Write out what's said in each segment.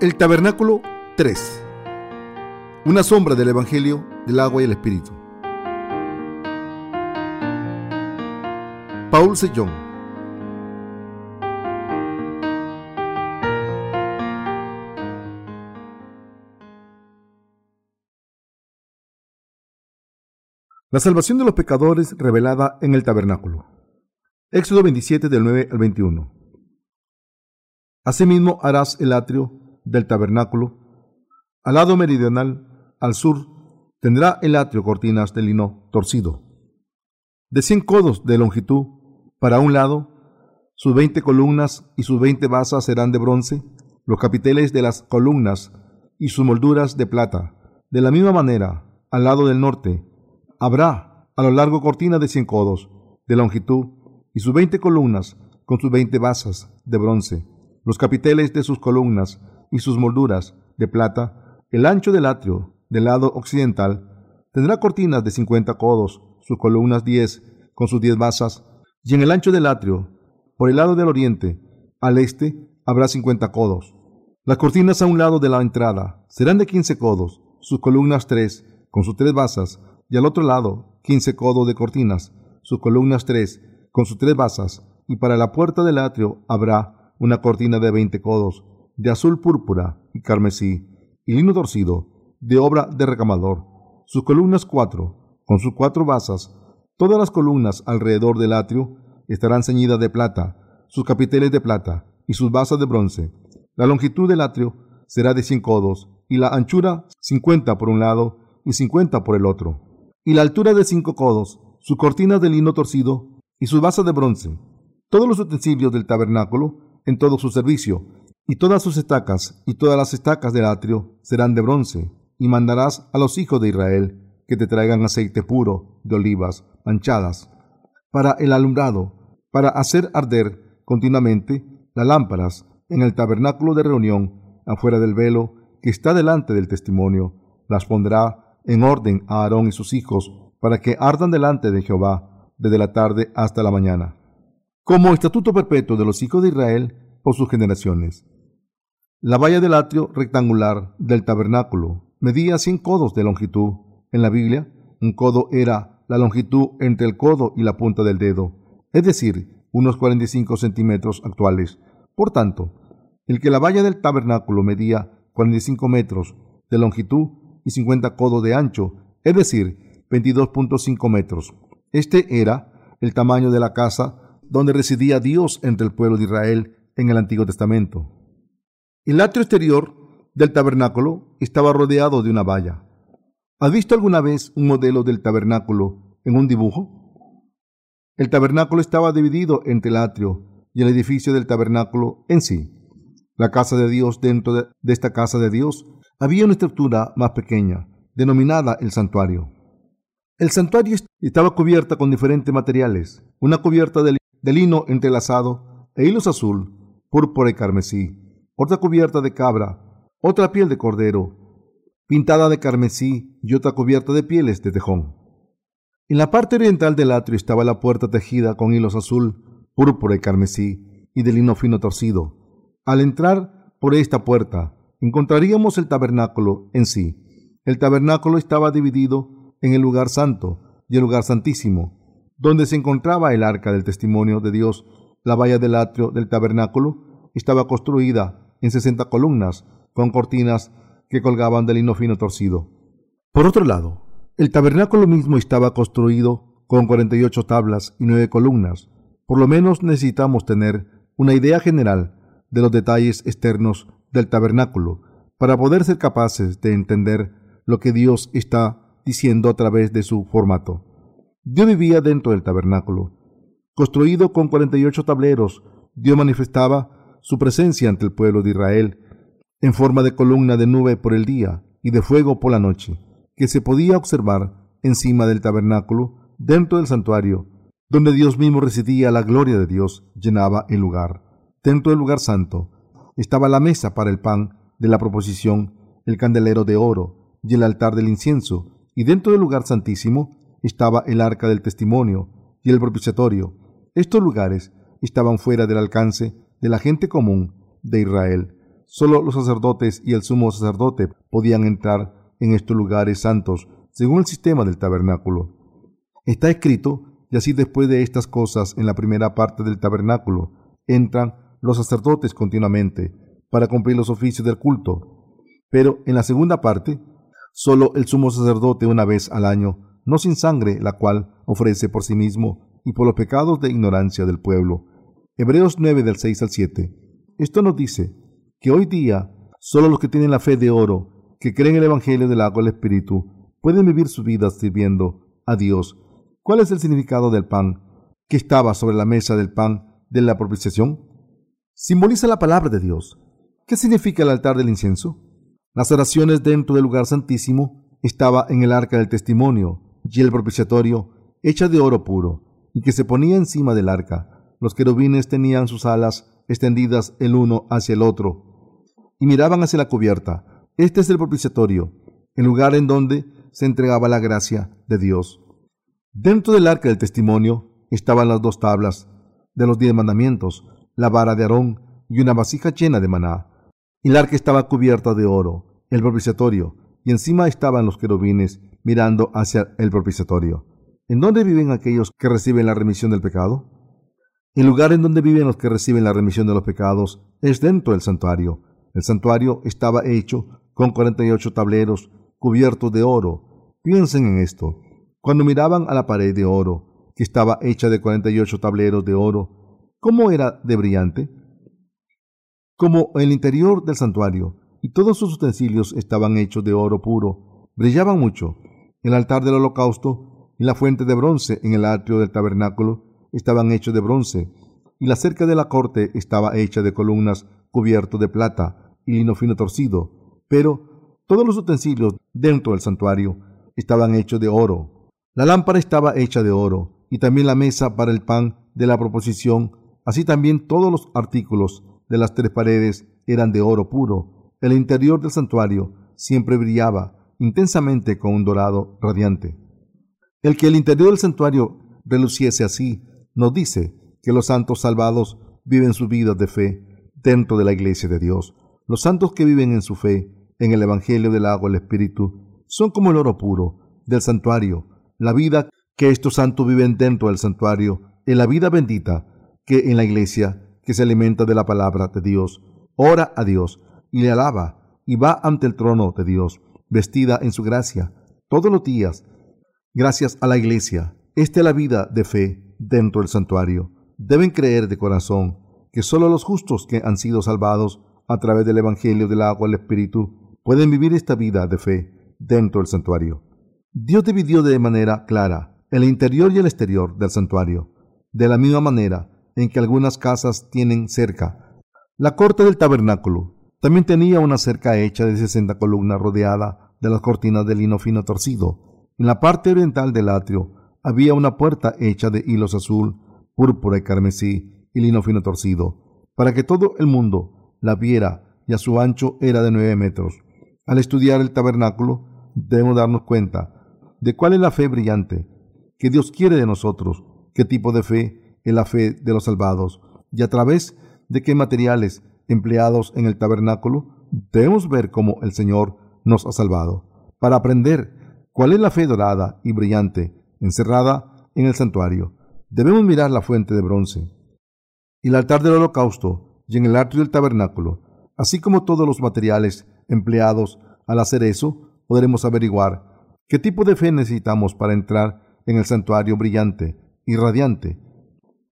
El tabernáculo 3. Una sombra del Evangelio del agua y el Espíritu. Paul Sejong. La salvación de los pecadores revelada en el tabernáculo. Éxodo 27 del 9 al 21. Asimismo harás el atrio del tabernáculo. Al lado meridional, al sur, tendrá el atrio cortinas de lino torcido, de cien codos de longitud para un lado, sus veinte columnas y sus veinte basas serán de bronce, los capiteles de las columnas y sus molduras de plata. De la misma manera, al lado del norte, habrá a lo largo cortina de cien codos de longitud y sus veinte columnas con sus veinte basas de bronce, los capiteles de sus columnas y sus molduras de plata, el ancho del atrio del lado occidental tendrá cortinas de cincuenta codos, sus columnas diez, con sus diez basas, y en el ancho del atrio, por el lado del oriente, al este, habrá cincuenta codos. Las cortinas a un lado de la entrada serán de quince codos, sus columnas tres, con sus tres basas, y al otro lado, quince codos de cortinas, sus columnas tres, con sus tres basas, y para la puerta del atrio habrá una cortina de veinte codos, de azul púrpura y carmesí, y lino torcido, de obra de recamador. Sus columnas cuatro, con sus cuatro basas, todas las columnas alrededor del atrio estarán ceñidas de plata, sus capiteles de plata y sus basas de bronce. La longitud del atrio será de cien codos, y la anchura cincuenta por un lado y cincuenta por el otro. Y la altura de cinco codos, sus cortinas de lino torcido y sus basas de bronce. Todos los utensilios del tabernáculo en todo su servicio, y todas sus estacas y todas las estacas del atrio serán de bronce, y mandarás a los hijos de Israel que te traigan aceite puro de olivas manchadas, para el alumbrado, para hacer arder continuamente las lámparas en el tabernáculo de reunión, afuera del velo que está delante del testimonio, las pondrá en orden a Aarón y sus hijos, para que ardan delante de Jehová desde la tarde hasta la mañana. Como estatuto perpetuo de los hijos de Israel por sus generaciones. La valla del atrio rectangular del tabernáculo medía cien codos de longitud. En la Biblia, un codo era la longitud entre el codo y la punta del dedo, es decir, unos 45 centímetros actuales. Por tanto, el que la valla del tabernáculo medía 45 metros de longitud y 50 codos de ancho, es decir, 22.5 metros. Este era el tamaño de la casa donde residía Dios entre el pueblo de Israel en el Antiguo Testamento. El atrio exterior del tabernáculo estaba rodeado de una valla. ¿Has visto alguna vez un modelo del tabernáculo en un dibujo? El tabernáculo estaba dividido entre el atrio y el edificio del tabernáculo en sí. La casa de Dios dentro de, esta casa de Dios había una estructura más pequeña, denominada el santuario. El santuario estaba cubierta con diferentes materiales, una cubierta de, lino entrelazado e hilos azul, púrpura y carmesí, otra cubierta de cabra, otra piel de cordero, pintada de carmesí y otra cubierta de pieles de tejón. En la parte oriental del atrio estaba la puerta tejida con hilos azul, púrpura y carmesí y de lino fino torcido. Al entrar por esta puerta encontraríamos el tabernáculo en sí. El tabernáculo estaba dividido en el lugar santo y el lugar santísimo, donde se encontraba el arca del testimonio de Dios. La valla del atrio del tabernáculo estaba construida en sesenta columnas, con cortinas que colgaban de lino fino torcido. Por otro lado, el tabernáculo mismo estaba construido con cuarenta y ocho tablas y nueve columnas. Por lo menos necesitamos tener una idea general de los detalles externos del tabernáculo para poder ser capaces de entender lo que Dios está diciendo a través de su formato. Dios vivía dentro del tabernáculo. Construido con cuarenta y ocho tableros, Dios manifestaba su presencia ante el pueblo de Israel en forma de columna de nube por el día y de fuego por la noche, que se podía observar encima del tabernáculo, dentro del santuario, donde Dios mismo residía, la gloria de Dios llenaba el lugar. Dentro del lugar santo estaba la mesa para el pan de la proposición, el candelero de oro y el altar del incienso, y dentro del lugar santísimo estaba el arca del testimonio y el propiciatorio. Estos lugares estaban fuera del alcance de la gente común de Israel. Solo los sacerdotes y el sumo sacerdote podían entrar en estos lugares santos según el sistema del tabernáculo. Está escrito, y así después de estas cosas en la primera parte del tabernáculo, entran los sacerdotes continuamente para cumplir los oficios del culto. Pero en la segunda parte, solo el sumo sacerdote una vez al año, no sin sangre, la cual ofrece por sí mismo y por los pecados de ignorancia del pueblo. Hebreos 9 del 6 al 7. Esto nos dice que hoy día solo los que tienen la fe de oro, que creen el Evangelio del agua y el Espíritu, pueden vivir sus vidas sirviendo a Dios. ¿Cuál es el significado del pan que estaba sobre la mesa del pan de la propiciación? Simboliza la palabra de Dios. ¿Qué significa el altar del incienso? Las oraciones dentro del lugar santísimo estaba en el arca del testimonio y el propiciatorio hecha de oro puro y que se ponía encima del arca. Los querubines tenían sus alas extendidas el uno hacia el otro y miraban hacia la cubierta. Este es el propiciatorio, el lugar en donde se entregaba la gracia de Dios. Dentro del arca del testimonio estaban las dos tablas de los diez mandamientos, la vara de Aarón y una vasija llena de maná. El arca estaba cubierta de oro, el propiciatorio, y encima estaban los querubines mirando hacia el propiciatorio. ¿En dónde viven aquellos que reciben la remisión del pecado? El lugar en donde viven los que reciben la remisión de los pecados es dentro del santuario. El santuario estaba hecho con 48 tableros cubiertos de oro. Piensen en esto. Cuando miraban a la pared de oro, que estaba hecha de 48 tableros de oro, ¿cómo era de brillante? Como el interior del santuario y todos sus utensilios estaban hechos de oro puro, brillaban mucho. El altar del holocausto y la fuente de bronce en el atrio del tabernáculo estaban hechos de bronce, y la cerca de la corte estaba hecha de columnas cubierto de plata y lino fino torcido, pero todos los utensilios dentro del santuario estaban hechos de oro. La lámpara estaba hecha de oro, y también la mesa para el pan de la proposición, así también todos los artículos de las tres paredes eran de oro puro. El interior del santuario siempre brillaba intensamente con un dorado radiante. El que el interior del santuario reluciese así, nos dice que los santos salvados viven sus vidas de fe dentro de la iglesia de Dios. Los santos que viven en su fe en el Evangelio del agua y el Espíritu son como el oro puro del santuario. La vida que estos santos viven dentro del santuario es la vida bendita que en la iglesia que se alimenta de la palabra de Dios, ora a Dios y le alaba y va ante el trono de Dios, vestida en su gracia, todos los días, gracias a la iglesia. Esta es la vida de fe dentro del santuario. Deben creer de corazón que solo los justos que han sido salvados a través del Evangelio del agua el Espíritu pueden vivir esta vida de fe dentro del santuario. Dios dividió de manera clara el interior y el exterior del santuario, de la misma manera en que algunas casas tienen cerca. La corte del tabernáculo también tenía una cerca hecha de 60 columnas rodeada de las cortinas de lino fino torcido. En la parte oriental del atrio había una puerta hecha de hilos azul, púrpura y carmesí y lino fino torcido, para que todo el mundo la viera y a su ancho era de nueve metros. Al estudiar el tabernáculo, debemos darnos cuenta de cuál es la fe brillante que Dios quiere de nosotros, qué tipo de fe es la fe de los salvados y a través de qué materiales empleados en el tabernáculo debemos ver cómo el Señor nos ha salvado, para aprender cuál es la fe dorada y brillante encerrada en el santuario. Debemos mirar la fuente de bronce y el altar del holocausto y en el atrio del tabernáculo, así como todos los materiales empleados al hacer eso, podremos averiguar qué tipo de fe necesitamos para entrar en el santuario brillante y radiante.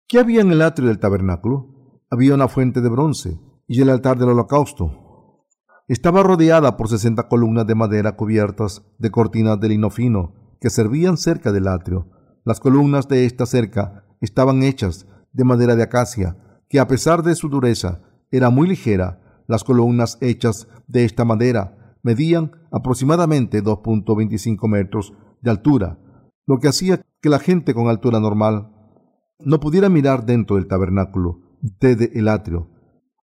¿Qué había en el atrio del tabernáculo? Había una fuente de bronce y el altar del holocausto. Estaba rodeada por sesenta columnas de madera cubiertas de cortinas de lino fino que servían cerca del atrio. Las columnas de esta cerca estaban hechas de madera de acacia, que a pesar de su dureza era muy ligera las columnas hechas de esta madera medían aproximadamente 2.25 metros de altura, lo que hacía que la gente con altura normal no pudiera mirar dentro del tabernáculo desde el atrio.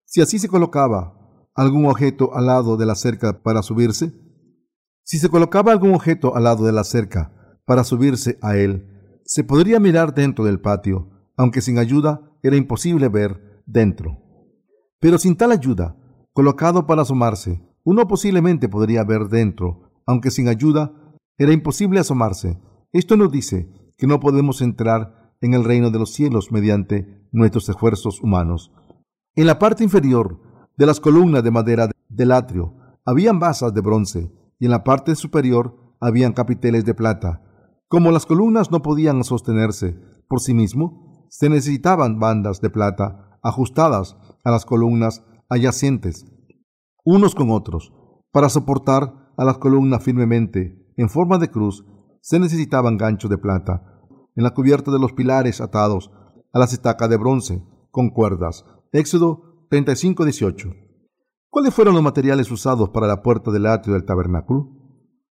Si así se colocaba algún objeto al lado de la cerca para subirse, si se colocaba algún objeto al lado de la cerca para subirse a él, se podría mirar dentro del patio, aunque sin ayuda era imposible ver dentro. Pero sin tal ayuda, colocado para asomarse. Uno posiblemente podría ver dentro, aunque sin ayuda era imposible asomarse. Esto nos dice que no podemos entrar en el reino de los cielos mediante nuestros esfuerzos humanos. En la parte inferior de las columnas de madera del atrio habían basas de bronce y en la parte superior habían capiteles de plata. Como las columnas no podían sostenerse por sí mismo, se necesitaban bandas de plata ajustadas a las columnas adyacentes, unos con otros. Para soportar a las columnas firmemente en forma de cruz, se necesitaban ganchos de plata en la cubierta de los pilares atados a las estacas de bronce con cuerdas. Éxodo 35, 18. ¿Cuáles fueron los materiales usados para la puerta del atrio del tabernáculo?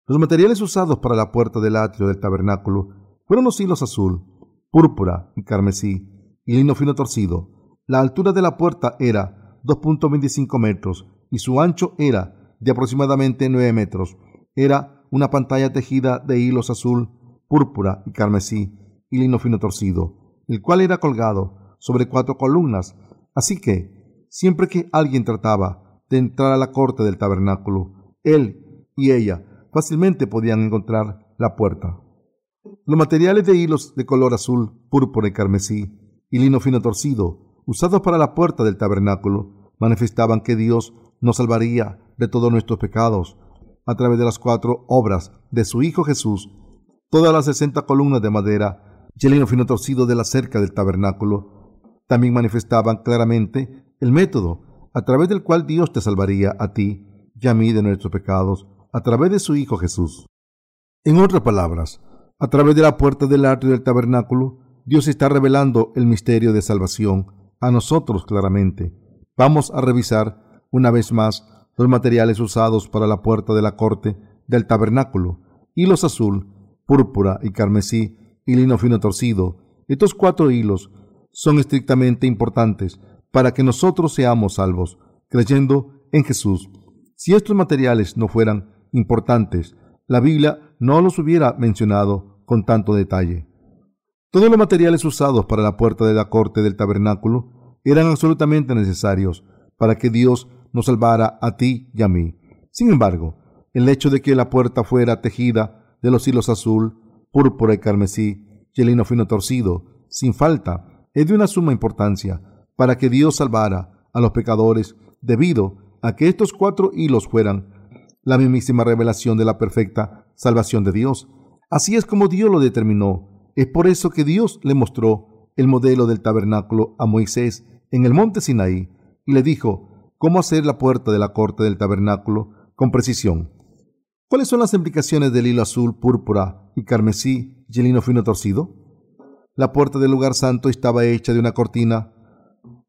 Los materiales usados para la puerta del atrio del tabernáculo fueron los hilos azul, púrpura y carmesí y lino fino torcido. La altura de la puerta era 2.25 metros y su ancho era de aproximadamente 9 metros. Era una pantalla tejida de hilos azul, púrpura y carmesí y lino fino torcido, el cual era colgado sobre cuatro columnas. Así que, siempre que alguien trataba de entrar a la corte del tabernáculo. Él y ella fácilmente podían encontrar la puerta. Los materiales de hilos de color azul, púrpura y carmesí y lino fino torcido, usados para la puerta del tabernáculo, manifestaban que Dios nos salvaría de todos nuestros pecados a través de las cuatro obras de su Hijo Jesús. Todas las sesenta columnas de madera y el lino fino torcido de la cerca del tabernáculo también manifestaban claramente el método a través del cual Dios te salvaría a ti y a mí de nuestros pecados, a través de su Hijo Jesús. En otras palabras, a través de la puerta del atrio del tabernáculo, Dios está revelando el misterio de salvación a nosotros claramente. Vamos a revisar una vez más los materiales usados para la puerta de la corte del tabernáculo, hilos azul, púrpura y carmesí y lino fino torcido. Estos cuatro hilos son estrictamente importantes para que nosotros seamos salvos, creyendo en Jesús. Si estos materiales no fueran importantes, la Biblia no los hubiera mencionado con tanto detalle. Todos los materiales usados para la puerta de la corte del tabernáculo eran absolutamente necesarios para que Dios nos salvara a ti y a mí. Sin embargo, el hecho de que la puerta fuera tejida de los hilos azul, púrpura y carmesí y el lino fino torcido, sin falta, es de una suma importancia para que Dios salvara a los pecadores debido a que estos cuatro hilos fueran la mismísima revelación de la perfecta salvación de Dios. Así es como Dios lo determinó. Es por eso que Dios le mostró el modelo del tabernáculo a Moisés en el monte Sinaí y le dijo cómo hacer la puerta de la corte del tabernáculo con precisión. ¿Cuáles son las implicaciones del hilo azul, púrpura y carmesí y el lino fino torcido? La puerta del lugar santo estaba hecha de una cortina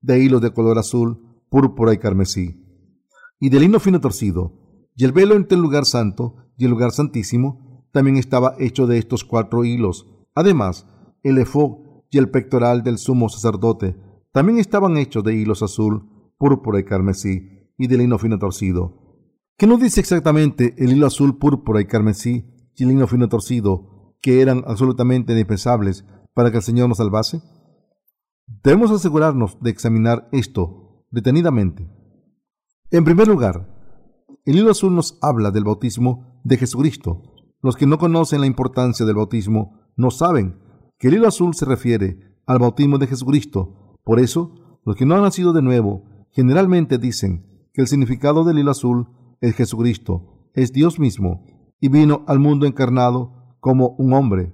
de hilos de color azul, púrpura y carmesí, y de lino fino torcido, y el velo entre el lugar santo y el lugar santísimo también estaba hecho de estos cuatro hilos. Además, el efod y el pectoral del sumo sacerdote también estaban hechos de hilos azul, púrpura y carmesí, y de lino fino torcido. ¿Qué nos dice exactamente el hilo azul, púrpura y carmesí y el lino fino torcido, que eran absolutamente indispensables para que el Señor nos salvase? Debemos asegurarnos de examinar esto detenidamente. En primer lugar, el hilo azul nos habla del bautismo de Jesucristo. Los que no conocen la importancia del bautismo no saben que el hilo azul se refiere al bautismo de Jesucristo. Por eso, los que no han nacido de nuevo generalmente dicen que el significado del hilo azul es Jesucristo, es Dios mismo, y vino al mundo encarnado como un hombre.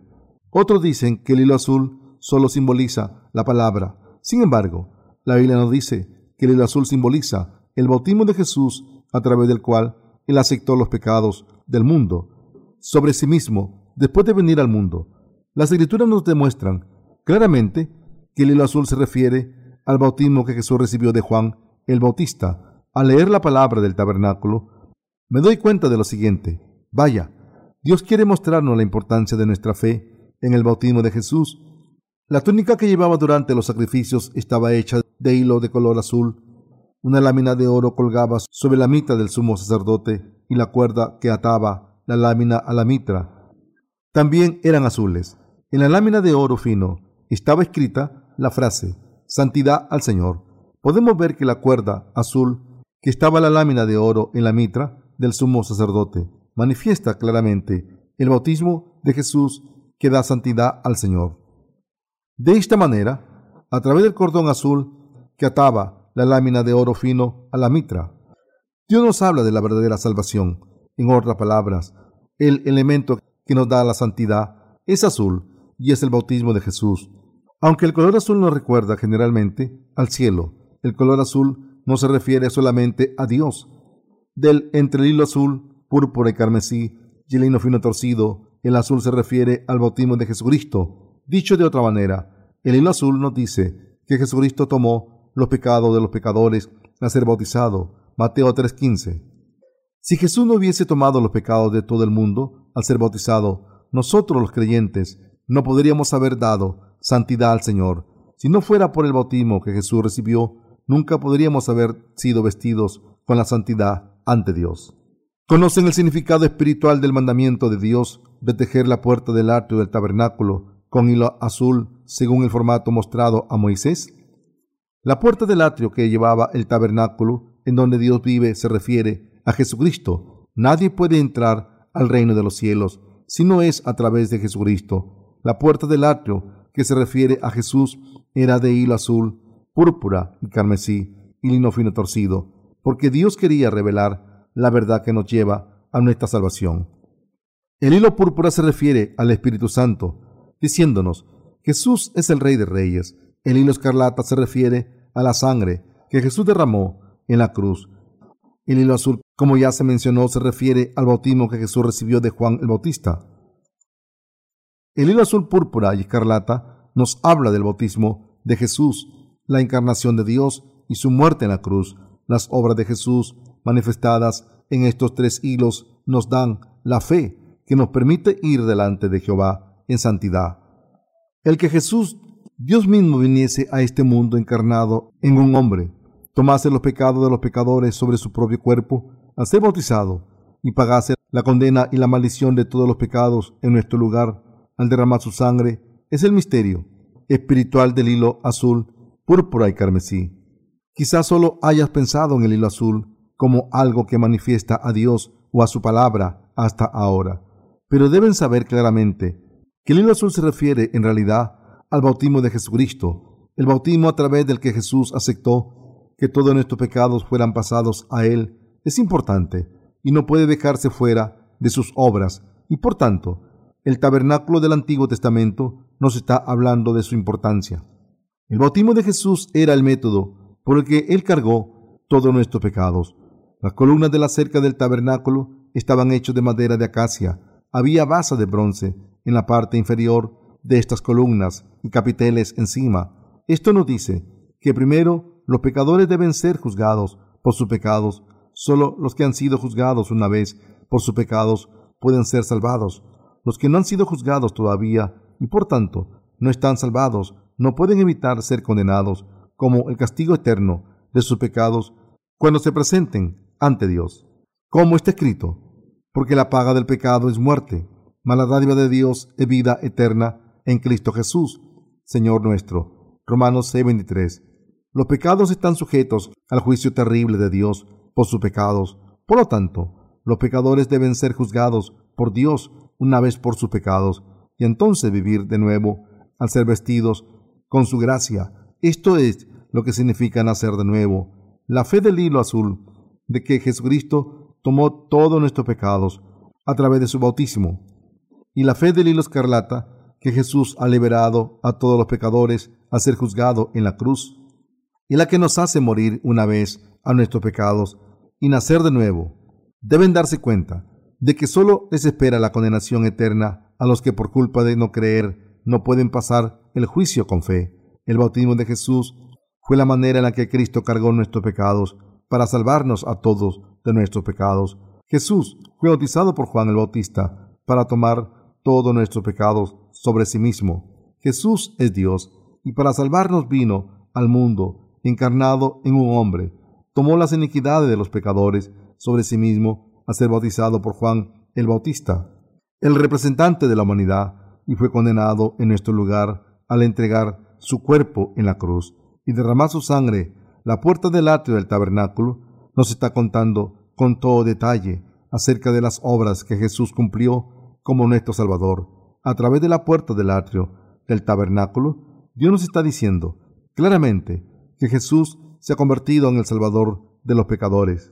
Otros dicen que el hilo azul solo simboliza la palabra. Sin embargo, la Biblia nos dice que el hilo azul simboliza el bautismo de Jesús a través del cual Él aceptó los pecados del mundo sobre sí mismo después de venir al mundo. Las escrituras nos demuestran claramente que el hilo azul se refiere al bautismo que Jesús recibió de Juan el Bautista. Al leer la palabra del tabernáculo, me doy cuenta de lo siguiente. Vaya, Dios quiere mostrarnos la importancia de nuestra fe en el bautismo de Jesús la túnica que llevaba durante los sacrificios estaba hecha de hilo de color azul. Una lámina de oro colgaba sobre la mitra del sumo sacerdote y la cuerda que ataba la lámina a la mitra también eran azules. En la lámina de oro fino estaba escrita la frase Santidad al Señor. Podemos ver que la cuerda azul que estaba la lámina de oro en la mitra del sumo sacerdote, manifiesta claramente el bautismo de Jesús que da santidad al Señor. De esta manera, a través del cordón azul que ataba la lámina de oro fino a la mitra, Dios nos habla de la verdadera salvación. En otras palabras, el elemento que nos da la santidad es azul y es el bautismo de Jesús. Aunque el color azul nos recuerda generalmente al cielo, el color azul no se refiere solamente a Dios. Del entre azul, púrpura y carmesí y el lino fino torcido, el azul se refiere al bautismo de Jesucristo. Dicho de otra manera, el hilo azul nos dice que Jesucristo tomó los pecados de los pecadores al ser bautizado. Mateo 3:15. Si Jesús no hubiese tomado los pecados de todo el mundo al ser bautizado, nosotros los creyentes no podríamos haber dado santidad al Señor. Si no fuera por el bautismo que Jesús recibió, nunca podríamos haber sido vestidos con la santidad ante Dios. ¿Conocen el significado espiritual del mandamiento de Dios de tejer la puerta del atrio del tabernáculo con hilo azul según el formato mostrado a Moisés? La puerta del atrio que llevaba el tabernáculo en donde Dios vive se refiere a Jesucristo. Nadie puede entrar al reino de los cielos si no es a través de Jesucristo. La puerta del atrio que se refiere a Jesús era de hilo azul, púrpura y carmesí y lino fino torcido, porque Dios quería revelar la verdad que nos lleva a nuestra salvación. El hilo púrpura se refiere al Espíritu Santo, diciéndonos, Jesús es el Rey de Reyes. El hilo escarlata se refiere a la sangre que Jesús derramó en la cruz. El hilo azul, como ya se mencionó, se refiere al bautismo que Jesús recibió de Juan el Bautista. El hilo azul púrpura y escarlata nos habla del bautismo de Jesús, la encarnación de Dios y su muerte en la cruz. Las obras de Jesús manifestadas en estos tres hilos nos dan la fe que nos permite ir delante de Jehová en santidad. El que Jesús, Dios mismo, viniese a este mundo encarnado en un hombre, tomase los pecados de los pecadores sobre su propio cuerpo, al ser bautizado, y pagase la condena y la maldición de todos los pecados en nuestro lugar, al derramar su sangre, es el misterio espiritual del hilo azul, púrpura y carmesí. Quizás solo hayas pensado en el hilo azul como algo que manifiesta a Dios o a su palabra hasta ahora, pero deben saber claramente que el hilo azul se refiere en realidad al bautismo de Jesucristo, el bautismo a través del que Jesús aceptó que todos nuestros pecados fueran pasados a Él es importante y no puede dejarse fuera de sus obras y por tanto el tabernáculo del Antiguo Testamento nos está hablando de su importancia. El bautismo de Jesús era el método por el que Él cargó todos nuestros pecados. Las columnas de la cerca del tabernáculo estaban hechas de madera de acacia. Había basa de bronce en la parte inferior de estas columnas y capiteles encima. Esto nos dice que primero los pecadores deben ser juzgados por sus pecados. Solo los que han sido juzgados una vez por sus pecados pueden ser salvados. Los que no han sido juzgados todavía y por tanto no están salvados no pueden evitar ser condenados como el castigo eterno de sus pecados cuando se presenten ante Dios. Como está escrito, porque la paga del pecado es muerte, mas la de Dios es vida eterna en Cristo Jesús, Señor nuestro. Romanos 6:23. Los pecados están sujetos al juicio terrible de Dios por sus pecados. Por lo tanto, los pecadores deben ser juzgados por Dios una vez por sus pecados y entonces vivir de nuevo al ser vestidos con su gracia. Esto es lo que significa nacer de nuevo. La fe del hilo azul de que Jesucristo tomó todos nuestros pecados a través de su bautismo y la fe del hilo escarlata que Jesús ha liberado a todos los pecadores al ser juzgado en la cruz y la que nos hace morir una vez a nuestros pecados y nacer de nuevo, deben darse cuenta de que solo les espera la condenación eterna a los que por culpa de no creer no pueden pasar el juicio con fe. El bautismo de Jesús fue la manera en la que Cristo cargó nuestros pecados para salvarnos a todos de nuestros pecados. Jesús fue bautizado por Juan el Bautista para tomar todos nuestros pecados sobre sí mismo. Jesús es Dios y para salvarnos vino al mundo encarnado en un hombre, tomó las iniquidades de los pecadores sobre sí mismo a ser bautizado por Juan el Bautista, el representante de la humanidad, y fue condenado en nuestro lugar al entregar su cuerpo en la cruz y derramar su sangre. La puerta del atrio del tabernáculo nos está contando con todo detalle acerca de las obras que Jesús cumplió como nuestro Salvador a través de la puerta del atrio del tabernáculo. Dios nos está diciendo claramente que Jesús se ha convertido en el Salvador de los pecadores.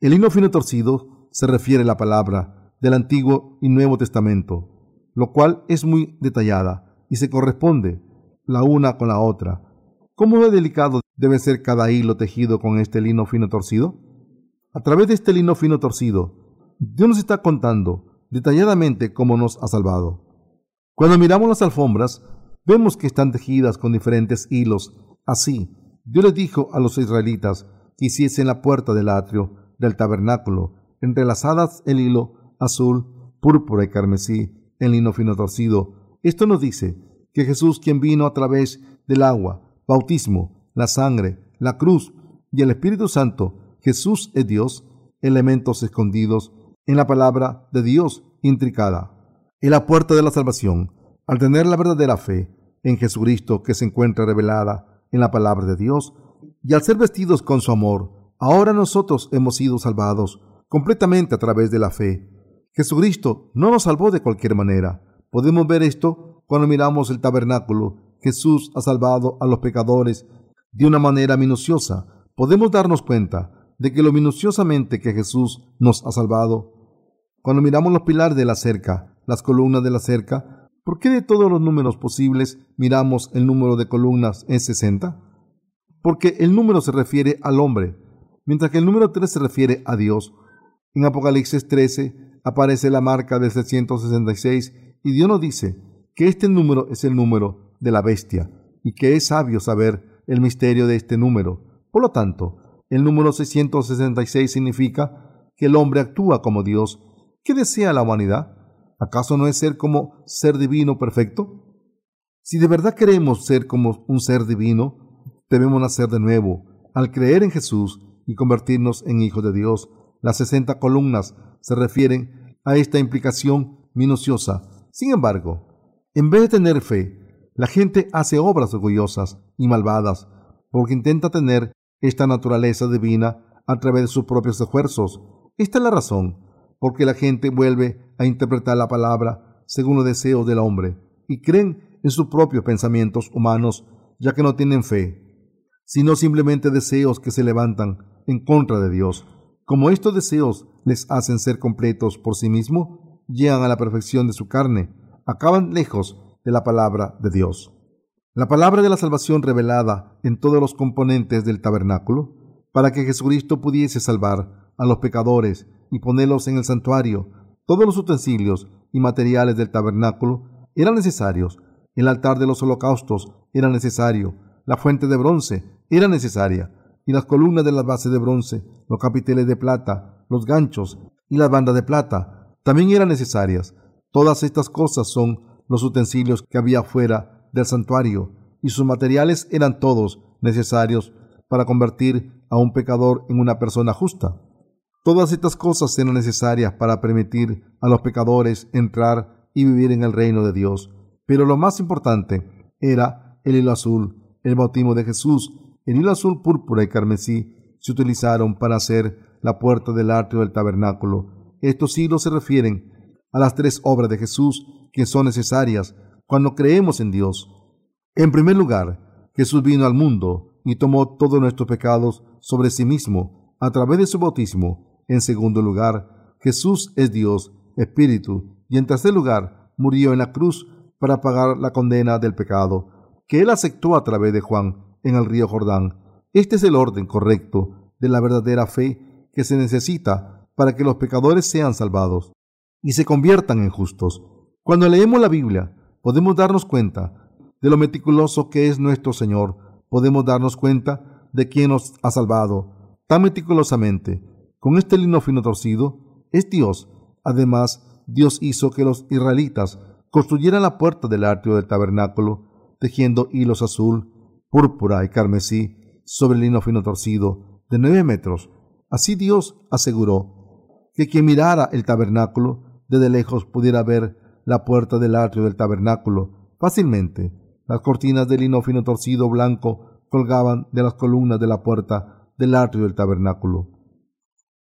El himno fino torcido se refiere a la palabra del Antiguo y Nuevo Testamento, lo cual es muy detallada y se corresponde la una con la otra. ¿Cómo de delicado debe ser cada hilo tejido con este lino fino torcido? A través de este lino fino torcido, Dios nos está contando detalladamente cómo nos ha salvado. Cuando miramos las alfombras, vemos que están tejidas con diferentes hilos. Así, Dios les dijo a los israelitas que hiciesen la puerta del atrio del tabernáculo, entrelazadas el hilo azul, púrpura y carmesí, en lino fino torcido. Esto nos dice que Jesús, quien vino a través del agua, bautismo, la sangre, la cruz y el Espíritu Santo, Jesús es Dios, elementos escondidos en la palabra de Dios intricada. En la puerta de la salvación, al tener la verdadera fe en Jesucristo que se encuentra revelada en la palabra de Dios, y al ser vestidos con su amor, ahora nosotros hemos sido salvados completamente a través de la fe. Jesucristo no nos salvó de cualquier manera. Podemos ver esto cuando miramos el tabernáculo. Jesús ha salvado a los pecadores de una manera minuciosa. Podemos darnos cuenta de que lo minuciosamente que Jesús nos ha salvado. Cuando miramos los pilares de la cerca, las columnas de la cerca, ¿por qué de todos los números posibles miramos el número de columnas en 60? Porque el número se refiere al hombre, mientras que el número 3 se refiere a Dios. En Apocalipsis 13 aparece la marca de 666 y Dios nos dice que este número es el número de la bestia y que es sabio saber el misterio de este número. Por lo tanto, el número 666 significa que el hombre actúa como Dios. ¿Qué desea la humanidad? ¿Acaso no es ser como ser divino perfecto? Si de verdad queremos ser como un ser divino, debemos nacer de nuevo, al creer en Jesús y convertirnos en hijos de Dios. Las 60 columnas se refieren a esta implicación minuciosa. Sin embargo, en vez de tener fe, la gente hace obras orgullosas y malvadas porque intenta tener esta naturaleza divina a través de sus propios esfuerzos. Esta es la razón porque la gente vuelve a interpretar la palabra según los deseos del hombre y creen en sus propios pensamientos humanos ya que no tienen fe, sino simplemente deseos que se levantan en contra de Dios. Como estos deseos les hacen ser completos por sí mismos, llegan a la perfección de su carne, acaban lejos de la palabra de Dios. La palabra de la salvación revelada en todos los componentes del tabernáculo, para que Jesucristo pudiese salvar a los pecadores y ponerlos en el santuario, todos los utensilios y materiales del tabernáculo eran necesarios. El altar de los holocaustos era necesario, la fuente de bronce era necesaria, y las columnas de las bases de bronce, los capiteles de plata, los ganchos y las bandas de plata también eran necesarias. Todas estas cosas son los utensilios que había fuera del santuario y sus materiales eran todos necesarios para convertir a un pecador en una persona justa. Todas estas cosas eran necesarias para permitir a los pecadores entrar y vivir en el reino de Dios. Pero lo más importante era el hilo azul, el bautismo de Jesús el hilo azul, púrpura y carmesí se utilizaron para hacer la puerta del atrio del tabernáculo. Estos hilos se refieren a las tres obras de Jesús que son necesarias cuando creemos en Dios. En primer lugar, Jesús vino al mundo y tomó todos nuestros pecados sobre sí mismo a través de su bautismo. En segundo lugar, Jesús es Dios, Espíritu. Y en tercer lugar, murió en la cruz para pagar la condena del pecado, que él aceptó a través de Juan en el río Jordán. Este es el orden correcto de la verdadera fe que se necesita para que los pecadores sean salvados y se conviertan en justos. Cuando leemos la Biblia, podemos darnos cuenta de lo meticuloso que es nuestro Señor. Podemos darnos cuenta de quién nos ha salvado tan meticulosamente. Con este lino fino torcido, es Dios. Además, Dios hizo que los israelitas construyeran la puerta del atrio del tabernáculo, tejiendo hilos azul púrpura y carmesí sobre el lino fino torcido de nueve metros. Así Dios aseguró que quien mirara el tabernáculo desde lejos pudiera ver la puerta del atrio del tabernáculo fácilmente. Las cortinas de lino fino torcido blanco colgaban de las columnas de la puerta del atrio del tabernáculo.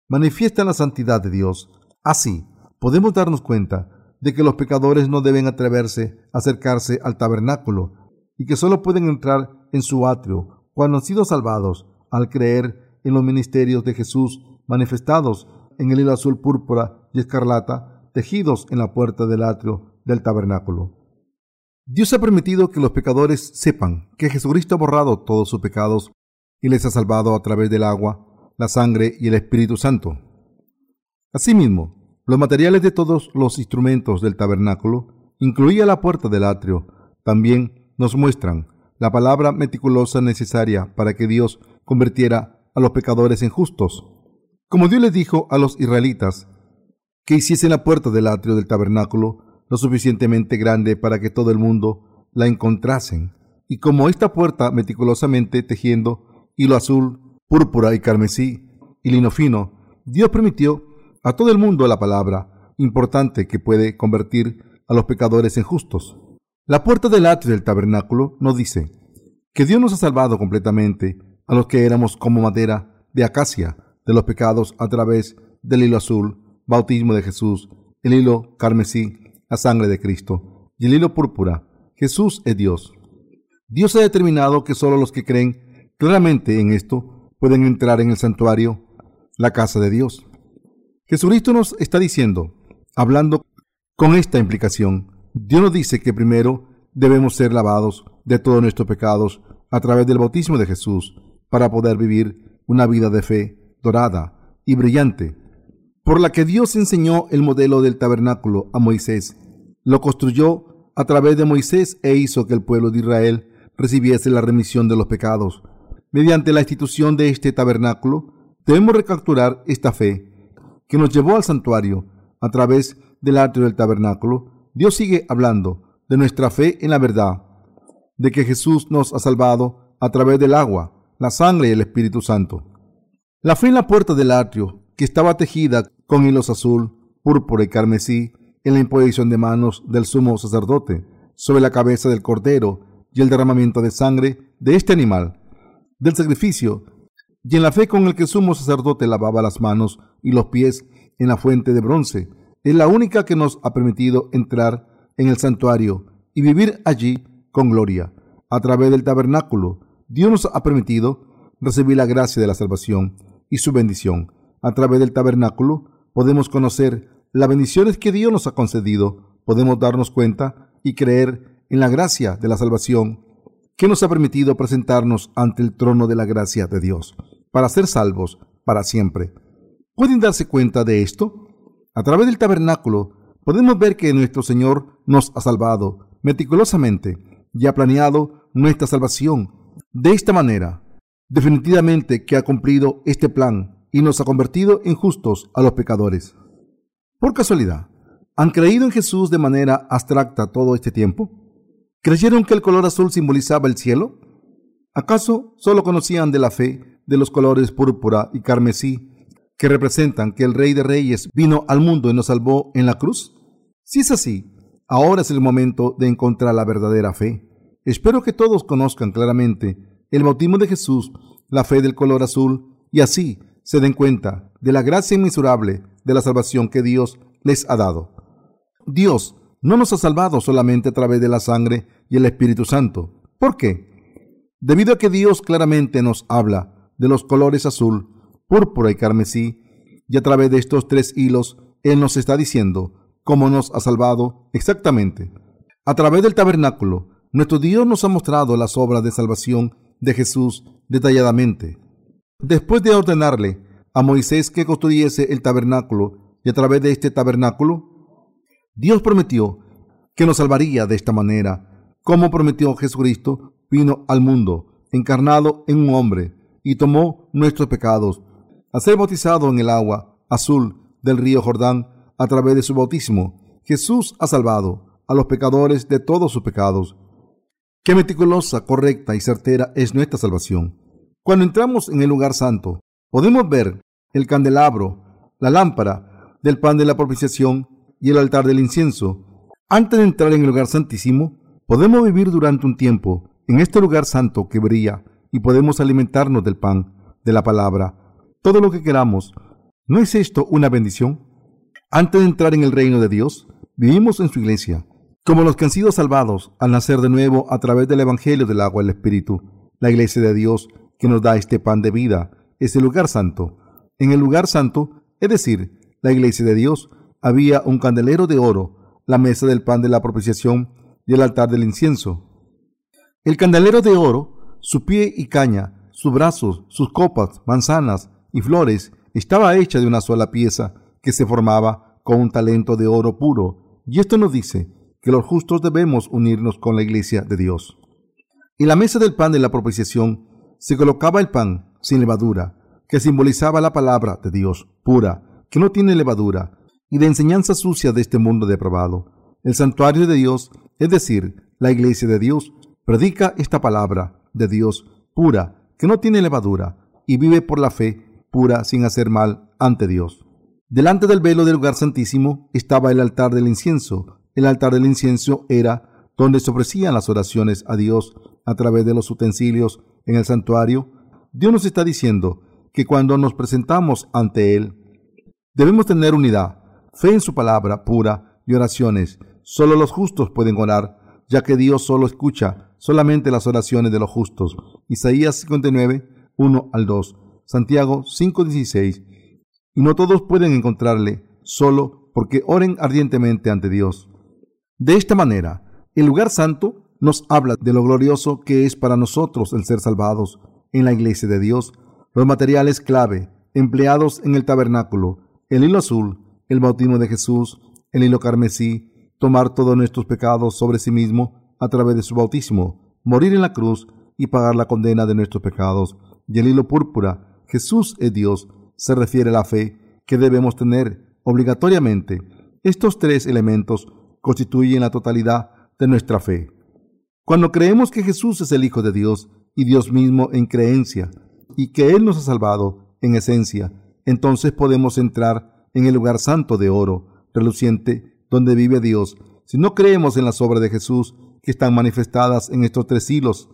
Manifiestan la santidad de Dios. Así, podemos darnos cuenta de que los pecadores no deben atreverse a acercarse al tabernáculo y que solo pueden entrar en su atrio cuando han sido salvados al creer en los ministerios de Jesús manifestados en el hilo azul púrpura y escarlata tejidos en la puerta del atrio del tabernáculo. Dios ha permitido que los pecadores sepan que Jesucristo ha borrado todos sus pecados y les ha salvado a través del agua, la sangre y el Espíritu Santo. Asimismo, los materiales de todos los instrumentos del tabernáculo, incluía la puerta del atrio, también nos muestran la palabra meticulosa necesaria para que Dios convirtiera a los pecadores en justos. Como Dios les dijo a los israelitas que hiciesen la puerta del atrio del tabernáculo lo suficientemente grande para que todo el mundo la encontrasen, y como esta puerta meticulosamente tejiendo hilo azul, púrpura y carmesí y lino fino, Dios permitió a todo el mundo la palabra importante que puede convertir a los pecadores en justos. La puerta del atrio del tabernáculo nos dice que Dios nos ha salvado completamente a los que éramos como madera de acacia de los pecados a través del hilo azul, bautismo de Jesús, el hilo carmesí, la sangre de Cristo, y el hilo púrpura. Jesús es Dios. Dios ha determinado que solo los que creen claramente en esto pueden entrar en el santuario, la casa de Dios. Jesucristo nos está diciendo, hablando con esta implicación, Dios nos dice que primero debemos ser lavados de todos nuestros pecados a través del bautismo de Jesús para poder vivir una vida de fe dorada y brillante, por la que Dios enseñó el modelo del tabernáculo a Moisés. Lo construyó a través de Moisés e hizo que el pueblo de Israel recibiese la remisión de los pecados. Mediante la institución de este tabernáculo, debemos recapturar esta fe que nos llevó al santuario a través del atrio del tabernáculo Dios sigue hablando de nuestra fe en la verdad, de que Jesús nos ha salvado a través del agua, la sangre y el Espíritu Santo. La fe en la puerta del atrio, que estaba tejida con hilos azul, púrpura y carmesí, en la imposición de manos del sumo sacerdote, sobre la cabeza del cordero y el derramamiento de sangre de este animal, del sacrificio, y en la fe con el que sumo sacerdote lavaba las manos y los pies en la fuente de bronce, es la única que nos ha permitido entrar en el santuario y vivir allí con gloria. A través del tabernáculo, Dios nos ha permitido recibir la gracia de la salvación y su bendición. A través del tabernáculo podemos conocer las bendiciones que Dios nos ha concedido, podemos darnos cuenta y creer en la gracia de la salvación que nos ha permitido presentarnos ante el trono de la gracia de Dios para ser salvos para siempre. ¿Pueden darse cuenta de esto? A través del tabernáculo podemos ver que nuestro Señor nos ha salvado meticulosamente y ha planeado nuestra salvación. De esta manera, definitivamente que ha cumplido este plan y nos ha convertido en justos a los pecadores. Por casualidad, ¿han creído en Jesús de manera abstracta todo este tiempo? ¿Creyeron que el color azul simbolizaba el cielo? ¿Acaso solo conocían de la fe de los colores púrpura y carmesí que representan que el Rey de Reyes vino al mundo y nos salvó en la cruz? Si es así, ahora es el momento de encontrar la verdadera fe. Espero que todos conozcan claramente el bautismo de Jesús, la fe del color azul, y así se den cuenta de la gracia inmensurable de la salvación que Dios les ha dado. Dios no nos ha salvado solamente a través de la sangre y el Espíritu Santo. ¿Por qué? Debido a que Dios claramente nos habla de los colores azul, púrpura y carmesí, y a través de estos tres hilos Él nos está diciendo cómo nos ha salvado exactamente. A través del tabernáculo, nuestro Dios nos ha mostrado las obras de salvación de Jesús detalladamente. Después de ordenarle a Moisés que construyese el tabernáculo, y a través de este tabernáculo, Dios prometió que nos salvaría de esta manera, como prometió Jesucristo, vino al mundo, encarnado en un hombre, y tomó nuestros pecados a ser bautizado en el agua azul del río Jordán a través de su bautismo, Jesús ha salvado a los pecadores de todos sus pecados. Qué meticulosa, correcta y certera es nuestra salvación. Cuando entramos en el lugar santo, podemos ver el candelabro, la lámpara del pan de la propiciación y el altar del incienso. Antes de entrar en el lugar santísimo, podemos vivir durante un tiempo en este lugar santo que brilla y podemos alimentarnos del pan de la palabra todo lo que queramos ¿No es esto una bendición? Antes de entrar en el reino de Dios, vivimos en su iglesia, como los que han sido salvados al nacer de nuevo a través del Evangelio del agua y el Espíritu. La iglesia de Dios, que nos da este pan de vida, es el lugar santo. En el lugar santo, es decir, la iglesia de Dios, había un candelero de oro, la mesa del pan de la propiciación y el altar del incienso. El candelero de oro, su pie y caña, sus brazos, sus copas, manzanas y flores, estaba hecha de una sola pieza que se formaba con un talento de oro puro. Y esto nos dice que los justos debemos unirnos con la iglesia de Dios. En la mesa del pan de la propiciación se colocaba el pan sin levadura, que simbolizaba la palabra de Dios pura, que no tiene levadura, y de enseñanza sucia de este mundo depravado. El santuario de Dios, es decir, la iglesia de Dios, predica esta palabra de Dios pura, que no tiene levadura, y vive por la fe pura sin hacer mal ante Dios. Delante del velo del lugar santísimo estaba el altar del incienso. El altar del incienso era donde se ofrecían las oraciones a Dios a través de los utensilios en el santuario. Dios nos está diciendo que cuando nos presentamos ante Él, debemos tener unidad, fe en su palabra pura y oraciones. Solo los justos pueden orar, ya que Dios solo escucha solamente las oraciones de los justos. Isaías 59, 1 al 2, Santiago 5, 16. Y no todos pueden encontrarle solo porque oren ardientemente ante Dios. De esta manera, el lugar santo nos habla de lo glorioso que es para nosotros el ser salvados en la iglesia de Dios. Los materiales clave empleados en el tabernáculo, el hilo azul, el bautismo de Jesús, el hilo carmesí, tomar todos nuestros pecados sobre sí mismo a través de su bautismo, morir en la cruz y pagar la condena de nuestros pecados, y el hilo púrpura, Jesús es Dios, se refiere a la fe que debemos tener obligatoriamente. Estos tres elementos constituyen la totalidad de nuestra fe. Cuando creemos que Jesús es el Hijo de Dios y Dios mismo en creencia, y que Él nos ha salvado en esencia, entonces podemos entrar en el lugar santo de oro, reluciente, donde vive Dios. Si no creemos en las obras de Jesús que están manifestadas en estos tres hilos,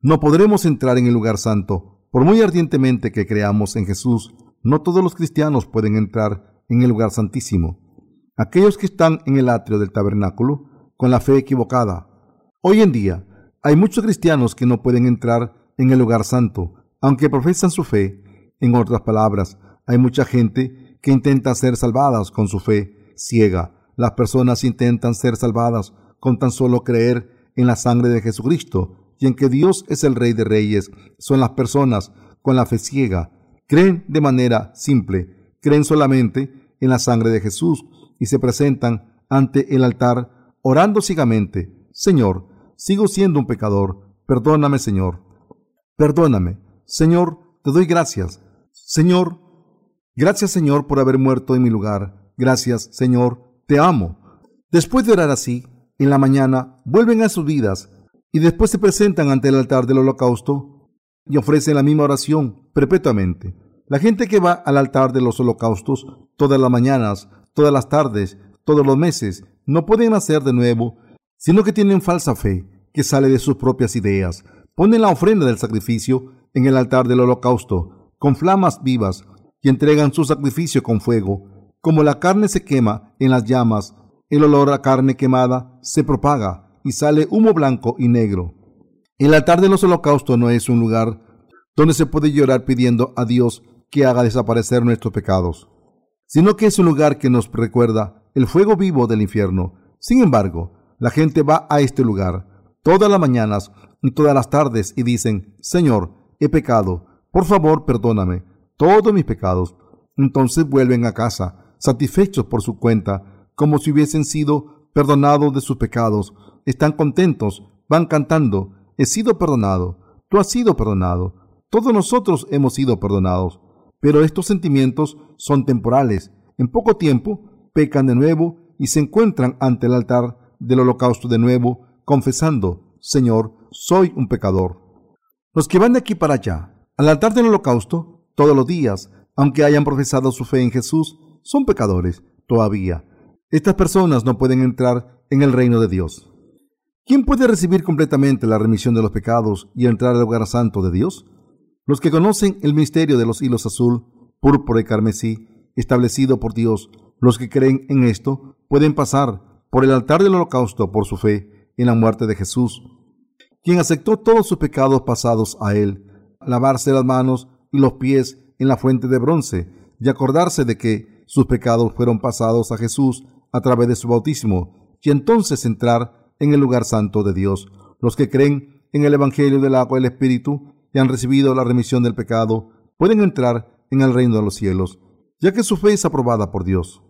no podremos entrar en el lugar santo. Por muy ardientemente que creamos en Jesús, no todos los cristianos pueden entrar en el lugar santísimo. Aquellos que están en el atrio del tabernáculo con la fe equivocada. Hoy en día hay muchos cristianos que no pueden entrar en el lugar santo, aunque profesan su fe. En otras palabras, hay mucha gente que intentan ser salvadas con su fe ciega. Las personas intentan ser salvadas con tan solo creer en la sangre de Jesucristo y en que Dios es el Rey de Reyes. Son las personas con la fe ciega. Creen de manera simple, creen solamente en la sangre de Jesús y se presentan ante el altar orando ciegamente. Señor, sigo siendo un pecador. Perdóname, Señor. Perdóname. Señor, te doy gracias. Señor, Gracias Señor por haber muerto en mi lugar. Gracias Señor, te amo. Después de orar así, en la mañana vuelven a sus vidas y después se presentan ante el altar del holocausto y ofrecen la misma oración perpetuamente. La gente que va al altar de los holocaustos todas las mañanas, todas las tardes, todos los meses, no pueden nacer de nuevo, sino que tienen falsa fe que sale de sus propias ideas. Ponen la ofrenda del sacrificio en el altar del holocausto, con flamas vivas, y entregan su sacrificio con fuego. Como la carne se quema en las llamas, el olor a carne quemada se propaga y sale humo blanco y negro. El altar de los holocaustos no es un lugar donde se puede llorar pidiendo a Dios que haga desaparecer nuestros pecados, sino que es un lugar que nos recuerda el fuego vivo del infierno. Sin embargo, la gente va a este lugar todas las mañanas y todas las tardes y dicen, Señor, he pecado, por favor perdóname todos mis pecados. Entonces vuelven a casa, satisfechos por su cuenta, como si hubiesen sido perdonados de sus pecados. Están contentos, van cantando, he sido perdonado, tú has sido perdonado, todos nosotros hemos sido perdonados. Pero estos sentimientos son temporales. En poco tiempo pecan de nuevo y se encuentran ante el altar del holocausto de nuevo, confesando, Señor, soy un pecador. Los que van de aquí para allá, al altar del holocausto, todos los días, aunque hayan profesado su fe en Jesús, son pecadores todavía. Estas personas no pueden entrar en el reino de Dios. ¿Quién puede recibir completamente la remisión de los pecados y entrar al lugar santo de Dios? Los que conocen el misterio de los hilos azul, púrpura y carmesí, establecido por Dios. Los que creen en esto pueden pasar por el altar del holocausto por su fe en la muerte de Jesús, quien aceptó todos sus pecados pasados a él, lavarse las manos los pies en la fuente de bronce y acordarse de que sus pecados fueron pasados a Jesús a través de su bautismo y entonces entrar en el lugar santo de Dios. Los que creen en el Evangelio del agua y el Espíritu y han recibido la remisión del pecado pueden entrar en el reino de los cielos, ya que su fe es aprobada por Dios.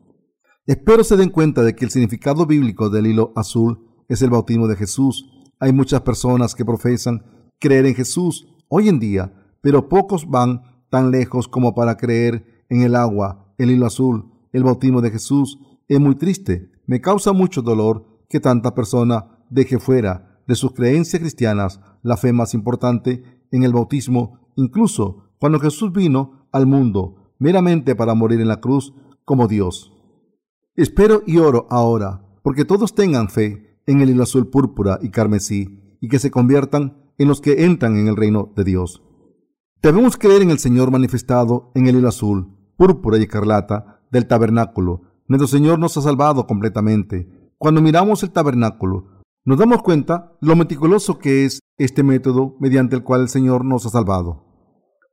Espero se den cuenta de que el significado bíblico del hilo azul es el bautismo de Jesús. Hay muchas personas que profesan creer en Jesús hoy en día, pero pocos van tan lejos como para creer en el agua, el hilo azul, el bautismo de Jesús. Es muy triste, me causa mucho dolor que tanta persona deje fuera de sus creencias cristianas la fe más importante en el bautismo, incluso cuando Jesús vino al mundo meramente para morir en la cruz como Dios. Espero y oro ahora porque todos tengan fe en el hilo azul púrpura y carmesí y que se conviertan en los que entran en el reino de Dios. Debemos creer en el Señor manifestado en el hilo azul, púrpura y escarlata del tabernáculo. Nuestro Señor nos ha salvado completamente. Cuando miramos el tabernáculo, nos damos cuenta lo meticuloso que es este método mediante el cual el Señor nos ha salvado.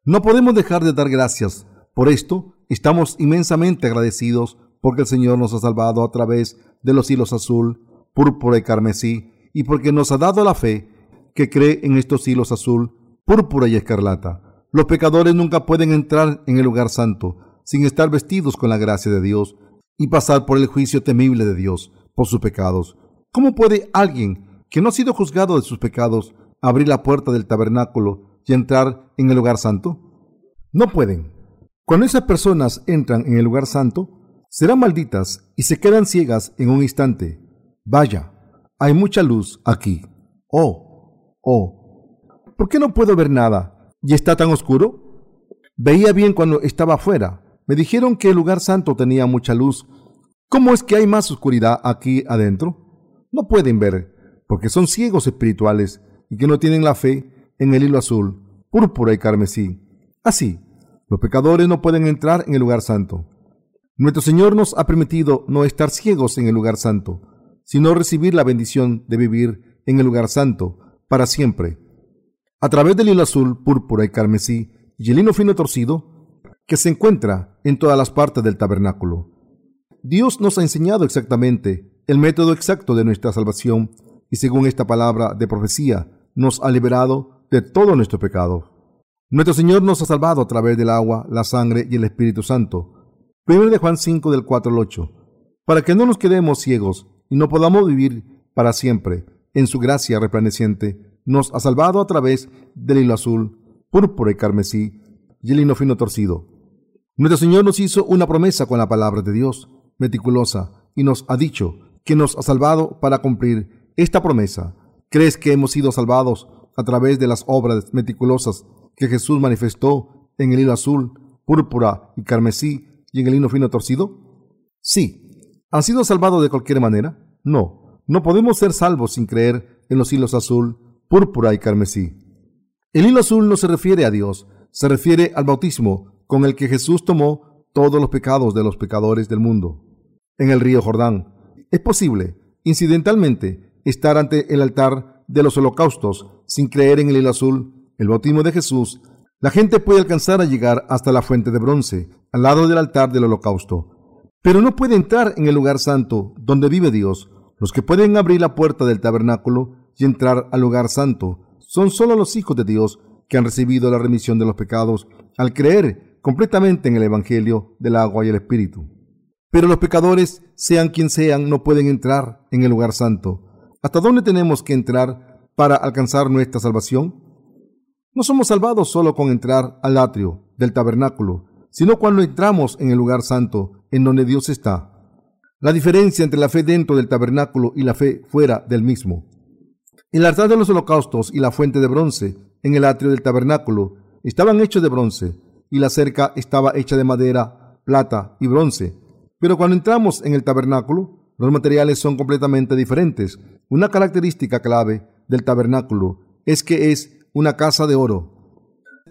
No podemos dejar de dar gracias. Por esto, estamos inmensamente agradecidos porque el Señor nos ha salvado a través de los hilos azul, púrpura y carmesí, y porque nos ha dado la fe que cree en estos hilos azul, púrpura y escarlata. Los pecadores nunca pueden entrar en el lugar santo sin estar vestidos con la gracia de Dios y pasar por el juicio temible de Dios por sus pecados. ¿Cómo puede alguien que no ha sido juzgado de sus pecados abrir la puerta del tabernáculo y entrar en el lugar santo? No pueden. Cuando esas personas entran en el lugar santo, serán malditas y se quedan ciegas en un instante. Vaya, hay mucha luz aquí. Oh, oh. ¿Por qué no puedo ver nada? ¿Y está tan oscuro? Veía bien cuando estaba afuera. Me dijeron que el lugar santo tenía mucha luz. ¿Cómo es que hay más oscuridad aquí adentro? No pueden ver, porque son ciegos espirituales y que no tienen la fe en el hilo azul, púrpura y carmesí. Así, los pecadores no pueden entrar en el lugar santo. Nuestro Señor nos ha permitido no estar ciegos en el lugar santo, sino recibir la bendición de vivir en el lugar santo para siempre. A través del hilo azul, púrpura y carmesí y el lino fino torcido, que se encuentra en todas las partes del tabernáculo. Dios nos ha enseñado exactamente el método exacto de nuestra salvación y según esta palabra de profecía, nos ha liberado de todo nuestro pecado. Nuestro Señor nos ha salvado a través del agua, la sangre y el Espíritu Santo 1 de Juan 5 del 4 al 8, para que no nos quedemos ciegos y no podamos vivir para siempre en su gracia resplandeciente, nos ha salvado a través del hilo azul, púrpura y carmesí y el hilo fino torcido. Nuestro Señor nos hizo una promesa con la palabra de Dios, meticulosa, y nos ha dicho que nos ha salvado para cumplir esta promesa. ¿Crees que hemos sido salvados a través de las obras meticulosas que Jesús manifestó en el hilo azul, púrpura y carmesí y en el hino fino torcido? Sí. ¿Han sido salvados de cualquier manera? No. No podemos ser salvos sin creer en los hilos azul, púrpura y carmesí. El hilo azul no se refiere a Dios, se refiere al bautismo con el que Jesús tomó todos los pecados de los pecadores del mundo. En el río Jordán. Es posible, incidentalmente, estar ante el altar de los holocaustos sin creer en el hilo azul, el bautismo de Jesús. La gente puede alcanzar a llegar hasta la fuente de bronce, al lado del altar del holocausto. Pero no puede entrar en el lugar santo donde vive Dios. Los que pueden abrir la puerta del tabernáculo y entrar al lugar santo son solo los hijos de Dios que han recibido la remisión de los pecados al creer completamente en el Evangelio del agua y el Espíritu. Pero los pecadores, sean quien sean, no pueden entrar en el lugar santo. ¿Hasta dónde tenemos que entrar para alcanzar nuestra salvación? No somos salvados solo con entrar al atrio del tabernáculo, sino cuando entramos en el lugar santo, en donde Dios está. La diferencia entre la fe dentro del tabernáculo y la fe fuera del mismo. El altar de los holocaustos y la fuente de bronce en el atrio del tabernáculo estaban hechos de bronce, y la cerca estaba hecha de madera, plata y bronce. Pero cuando entramos en el tabernáculo, los materiales son completamente diferentes. Una característica clave del tabernáculo es que es una casa de oro.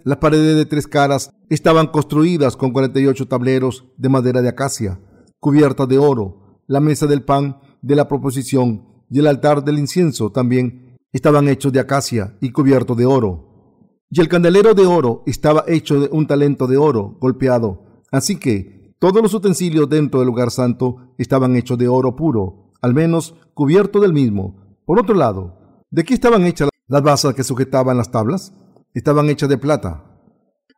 Las paredes de tres caras estaban construidas con 48 tableros de madera de acacia, cubiertas de oro. La mesa del pan de la proposición y el altar del incienso también estaban hechos de acacia y cubiertos de oro. Y el candelero de oro estaba hecho de un talento de oro golpeado. Así que todos los utensilios dentro del lugar santo estaban hechos de oro puro, al menos cubierto del mismo. Por otro lado, ¿de qué estaban hechas las basas que sujetaban las tablas? estaban hechas de plata.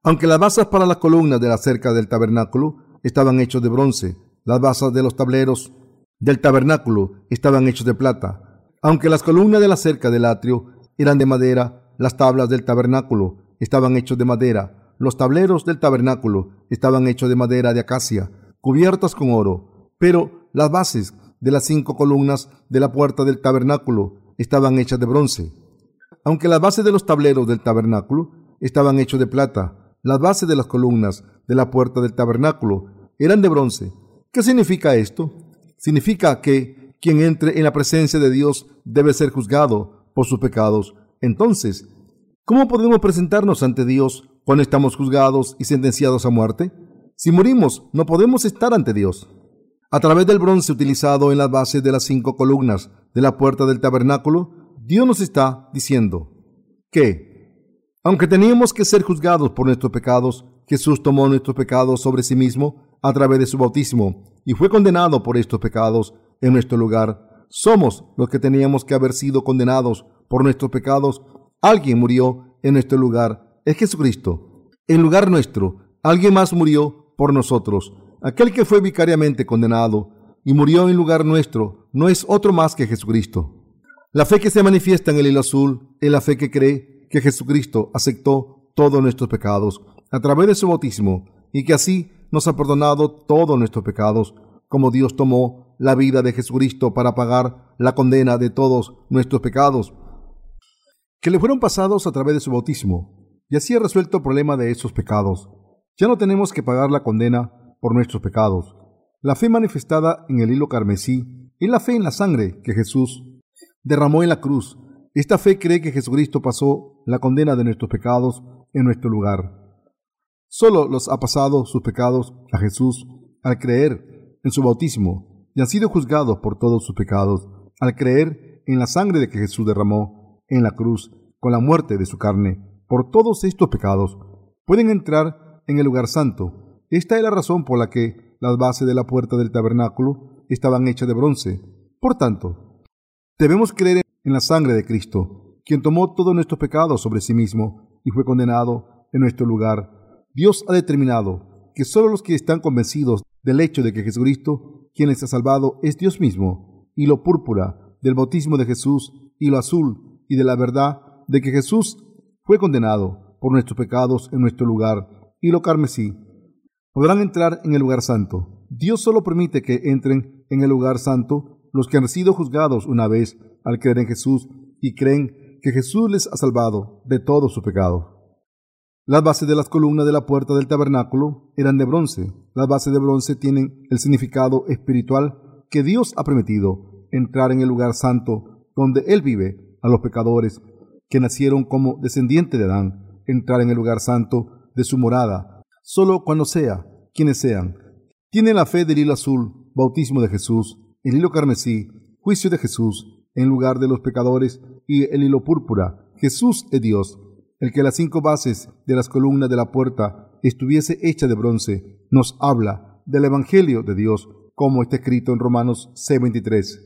Aunque las basas para las columnas de la cerca del tabernáculo estaban hechas de bronce, las basas de los tableros del tabernáculo estaban hechas de plata. Aunque las columnas de la cerca del atrio eran de madera, las tablas del tabernáculo estaban hechas de madera. Los tableros del tabernáculo estaban hechos de madera de acacia, cubiertas con oro. Pero las bases de las cinco columnas de la puerta del tabernáculo estaban hechas de bronce. Aunque las bases de los tableros del tabernáculo estaban hechos de plata, las bases de las columnas de la puerta del tabernáculo eran de bronce. ¿Qué significa esto? Significa que quien entre en la presencia de Dios debe ser juzgado por sus pecados. Entonces, ¿cómo podemos presentarnos ante Dios cuando estamos juzgados y sentenciados a muerte? Si morimos, no podemos estar ante Dios. A través del bronce utilizado en las bases de las cinco columnas de la puerta del tabernáculo, Dios nos está diciendo que, aunque teníamos que ser juzgados por nuestros pecados, Jesús tomó nuestros pecados sobre sí mismo a través de su bautismo y fue condenado por estos pecados en nuestro lugar. Somos los que teníamos que haber sido condenados por nuestros pecados. Alguien murió en nuestro lugar. Es Jesucristo. En lugar nuestro, alguien más murió por nosotros. Aquel que fue vicariamente condenado y murió en lugar nuestro no es otro más que Jesucristo. La fe que se manifiesta en el hilo azul es la fe que cree que Jesucristo aceptó todos nuestros pecados a través de su bautismo y que así nos ha perdonado todos nuestros pecados, como Dios tomó la vida de Jesucristo para pagar la condena de todos nuestros pecados, que le fueron pasados a través de su bautismo, y así ha resuelto el problema de esos pecados. Ya no tenemos que pagar la condena por nuestros pecados. La fe manifestada en el hilo carmesí es la fe en la sangre que Jesús derramó en la cruz. Esta fe cree que Jesucristo pasó la condena de nuestros pecados en nuestro lugar. Solo los ha pasado sus pecados a Jesús al creer en su bautismo y han sido juzgados por todos sus pecados al creer en la sangre de que Jesús derramó en la cruz con la muerte de su carne. Por todos estos pecados pueden entrar en el lugar santo. Esta es la razón por la que las bases de la puerta del tabernáculo estaban hechas de bronce. Por tanto, Debemos creer en la sangre de Cristo, quien tomó todos nuestros pecados sobre sí mismo y fue condenado en nuestro lugar. Dios ha determinado que solo los que están convencidos del hecho de que Jesucristo, quien les ha salvado, es Dios mismo, y lo púrpura del bautismo de Jesús, y lo azul, y de la verdad de que Jesús fue condenado por nuestros pecados en nuestro lugar, y lo carmesí, podrán entrar en el lugar santo. Dios solo permite que entren en el lugar santo los que han sido juzgados una vez al creer en Jesús y creen que Jesús les ha salvado de todo su pecado. Las bases de las columnas de la puerta del tabernáculo eran de bronce. Las bases de bronce tienen el significado espiritual que Dios ha permitido entrar en el lugar santo donde Él vive a los pecadores que nacieron como descendientes de Adán, entrar en el lugar santo de su morada, solo cuando sea, quienes sean. Tienen la fe del hilo azul, bautismo de Jesús, el hilo carmesí, juicio de Jesús en lugar de los pecadores, y el hilo púrpura, Jesús es Dios. El que las cinco bases de las columnas de la puerta estuviese hecha de bronce, nos habla del Evangelio de Dios, como está escrito en Romanos 6:23.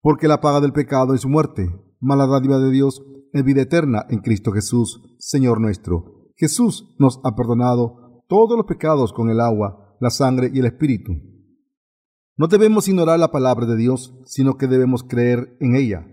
Porque la paga del pecado es muerte, mala dádiva de Dios es vida eterna en Cristo Jesús, Señor nuestro. Jesús nos ha perdonado todos los pecados con el agua, la sangre y el Espíritu. No debemos ignorar la palabra de Dios, sino que debemos creer en ella.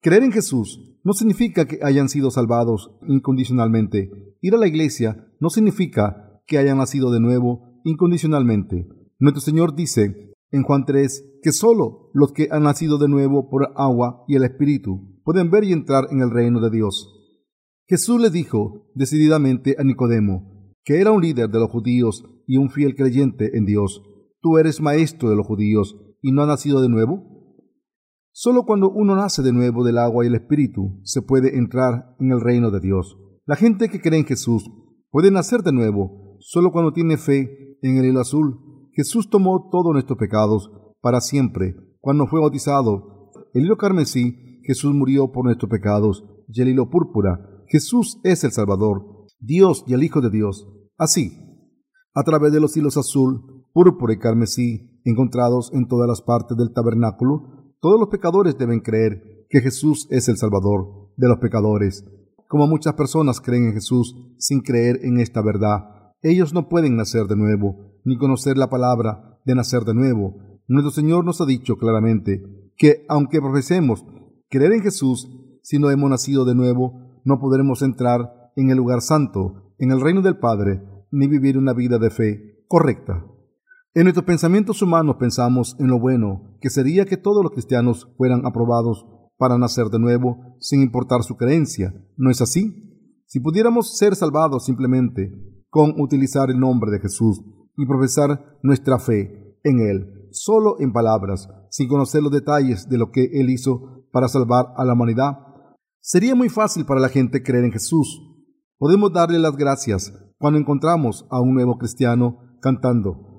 Creer en Jesús no significa que hayan sido salvados incondicionalmente. Ir a la iglesia no significa que hayan nacido de nuevo incondicionalmente. Nuestro Señor dice en Juan 3 que solo los que han nacido de nuevo por agua y el Espíritu pueden ver y entrar en el reino de Dios. Jesús le dijo decididamente a Nicodemo, que era un líder de los judíos y un fiel creyente en Dios, tú eres maestro de los judíos y no has nacido de nuevo? Solo cuando uno nace de nuevo del agua y el espíritu se puede entrar en el reino de Dios. La gente que cree en Jesús puede nacer de nuevo solo cuando tiene fe en el hilo azul. Jesús tomó todos nuestros pecados para siempre. Cuando fue bautizado, el hilo carmesí, Jesús murió por nuestros pecados, y el hilo púrpura, Jesús es el Salvador, Dios y el Hijo de Dios. Así, a través de los hilos azul, púrpura y carmesí encontrados en todas las partes del tabernáculo, todos los pecadores deben creer que Jesús es el Salvador de los pecadores. Como muchas personas creen en Jesús sin creer en esta verdad, ellos no pueden nacer de nuevo, ni conocer la palabra de nacer de nuevo. Nuestro Señor nos ha dicho claramente que aunque profesemos creer en Jesús, si no hemos nacido de nuevo, no podremos entrar en el lugar santo, en el reino del Padre, ni vivir una vida de fe correcta. En nuestros pensamientos humanos pensamos en lo bueno, que sería que todos los cristianos fueran aprobados para nacer de nuevo, sin importar su creencia. ¿No es así? Si pudiéramos ser salvados simplemente con utilizar el nombre de Jesús y profesar nuestra fe en Él, solo en palabras, sin conocer los detalles de lo que Él hizo para salvar a la humanidad, sería muy fácil para la gente creer en Jesús. Podemos darle las gracias cuando encontramos a un nuevo cristiano cantando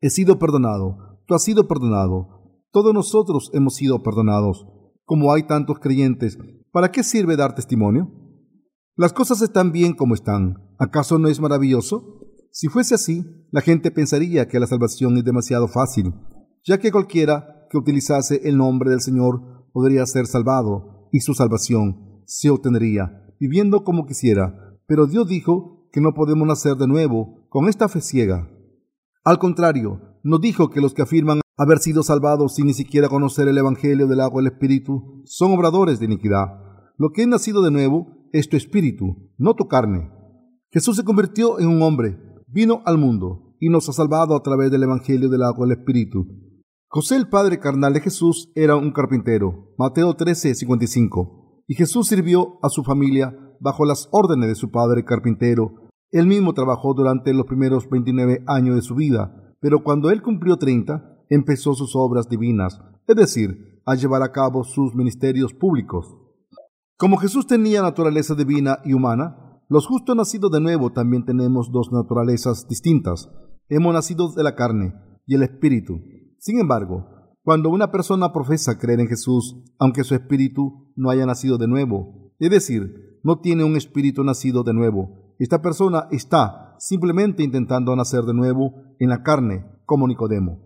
He sido perdonado, tú has sido perdonado, todos nosotros hemos sido perdonados. Como hay tantos creyentes, ¿para qué sirve dar testimonio? Las cosas están bien como están. ¿Acaso no es maravilloso? Si fuese así, la gente pensaría que la salvación es demasiado fácil, ya que cualquiera que utilizase el nombre del Señor podría ser salvado y su salvación se obtendría viviendo como quisiera. Pero Dios dijo que no podemos nacer de nuevo con esta fe ciega. Al contrario, nos dijo que los que afirman haber sido salvados sin ni siquiera conocer el Evangelio del agua del Espíritu son obradores de iniquidad. Lo que es nacido de nuevo es tu espíritu, no tu carne. Jesús se convirtió en un hombre, vino al mundo y nos ha salvado a través del Evangelio del agua del Espíritu. José, el padre carnal de Jesús, era un carpintero. Mateo 13, 55. Y Jesús sirvió a su familia bajo las órdenes de su padre carpintero él mismo trabajó durante los primeros 29 años de su vida, pero cuando él cumplió 30, empezó sus obras divinas, es decir, a llevar a cabo sus ministerios públicos. Como Jesús tenía naturaleza divina y humana, los justos nacidos de nuevo también tenemos dos naturalezas distintas. Hemos nacido de la carne y el espíritu. Sin embargo, cuando una persona profesa creer en Jesús, aunque su espíritu no haya nacido de nuevo, es decir, no tiene un espíritu nacido de nuevo, esta persona está simplemente intentando nacer de nuevo en la carne, como Nicodemo.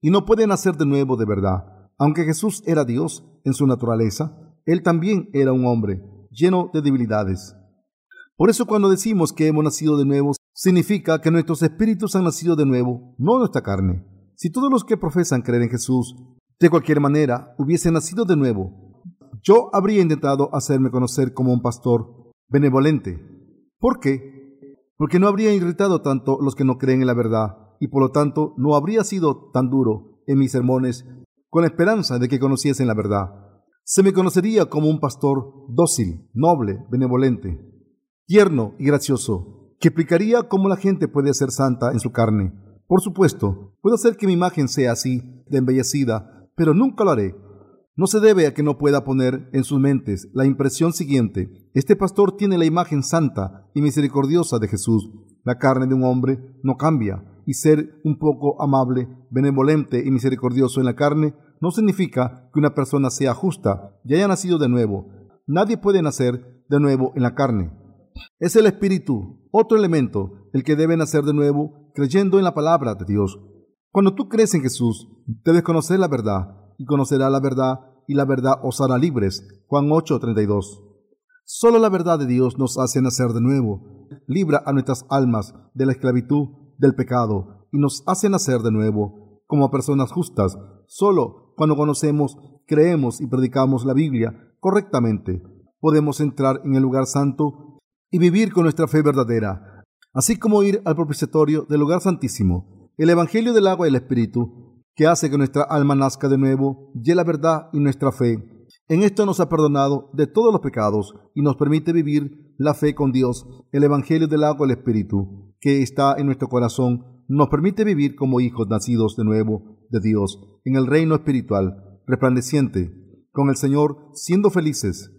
Y no puede nacer de nuevo de verdad. Aunque Jesús era Dios en su naturaleza, Él también era un hombre lleno de debilidades. Por eso cuando decimos que hemos nacido de nuevo, significa que nuestros espíritus han nacido de nuevo, no nuestra carne. Si todos los que profesan creer en Jesús de cualquier manera hubiesen nacido de nuevo, yo habría intentado hacerme conocer como un pastor benevolente, ¿Por qué? Porque no habría irritado tanto los que no creen en la verdad y por lo tanto no habría sido tan duro en mis sermones con la esperanza de que conociesen la verdad. Se me conocería como un pastor dócil, noble, benevolente, tierno y gracioso, que explicaría cómo la gente puede ser santa en su carne. Por supuesto, puedo hacer que mi imagen sea así, de embellecida, pero nunca lo haré no se debe a que no pueda poner en sus mentes la impresión siguiente. Este pastor tiene la imagen santa y misericordiosa de Jesús. La carne de un hombre no cambia y ser un poco amable, benevolente y misericordioso en la carne no significa que una persona sea justa y haya nacido de nuevo. Nadie puede nacer de nuevo en la carne. Es el Espíritu, otro elemento, el que debe nacer de nuevo creyendo en la palabra de Dios. Cuando tú crees en Jesús, debes conocer la verdad y conocerá la verdad, y la verdad os hará libres. Juan 8:32. Solo la verdad de Dios nos hace nacer de nuevo, libra a nuestras almas de la esclavitud del pecado y nos hace nacer de nuevo como personas justas. Solo cuando conocemos, creemos y predicamos la Biblia correctamente, podemos entrar en el lugar santo y vivir con nuestra fe verdadera, así como ir al propiciatorio del lugar santísimo. El Evangelio del agua y el Espíritu que hace que nuestra alma nazca de nuevo, y la verdad y nuestra fe. En esto nos ha perdonado de todos los pecados y nos permite vivir la fe con Dios. El Evangelio del agua del Espíritu, que está en nuestro corazón, nos permite vivir como hijos nacidos de nuevo de Dios en el reino espiritual, resplandeciente, con el Señor, siendo felices.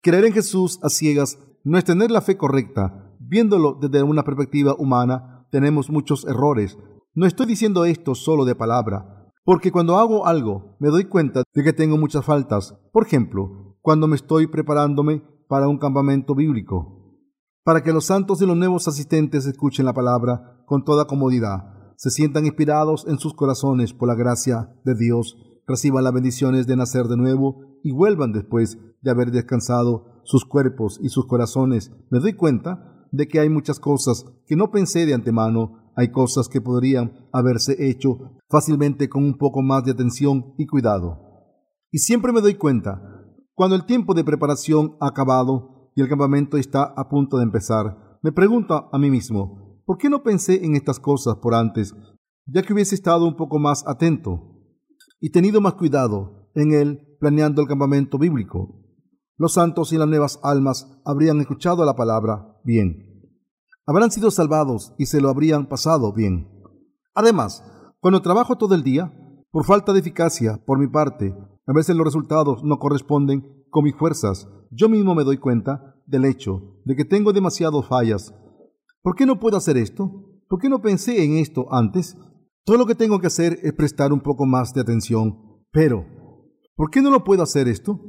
Creer en Jesús a ciegas no es tener la fe correcta, Viéndolo desde una perspectiva humana, tenemos muchos errores. No estoy diciendo esto solo de palabra, porque cuando hago algo me doy cuenta de que tengo muchas faltas. Por ejemplo, cuando me estoy preparándome para un campamento bíblico, para que los santos y los nuevos asistentes escuchen la palabra con toda comodidad, se sientan inspirados en sus corazones por la gracia de Dios, reciban las bendiciones de nacer de nuevo y vuelvan después de haber descansado sus cuerpos y sus corazones. Me doy cuenta de que hay muchas cosas que no pensé de antemano, hay cosas que podrían haberse hecho fácilmente con un poco más de atención y cuidado. Y siempre me doy cuenta, cuando el tiempo de preparación ha acabado y el campamento está a punto de empezar, me pregunto a mí mismo, ¿por qué no pensé en estas cosas por antes, ya que hubiese estado un poco más atento y tenido más cuidado en él planeando el campamento bíblico? Los santos y las nuevas almas habrían escuchado la palabra bien. Habrán sido salvados y se lo habrían pasado bien. Además, cuando trabajo todo el día, por falta de eficacia por mi parte, a veces los resultados no corresponden con mis fuerzas. Yo mismo me doy cuenta del hecho de que tengo demasiadas fallas. ¿Por qué no puedo hacer esto? ¿Por qué no pensé en esto antes? Todo lo que tengo que hacer es prestar un poco más de atención. Pero, ¿por qué no lo puedo hacer esto?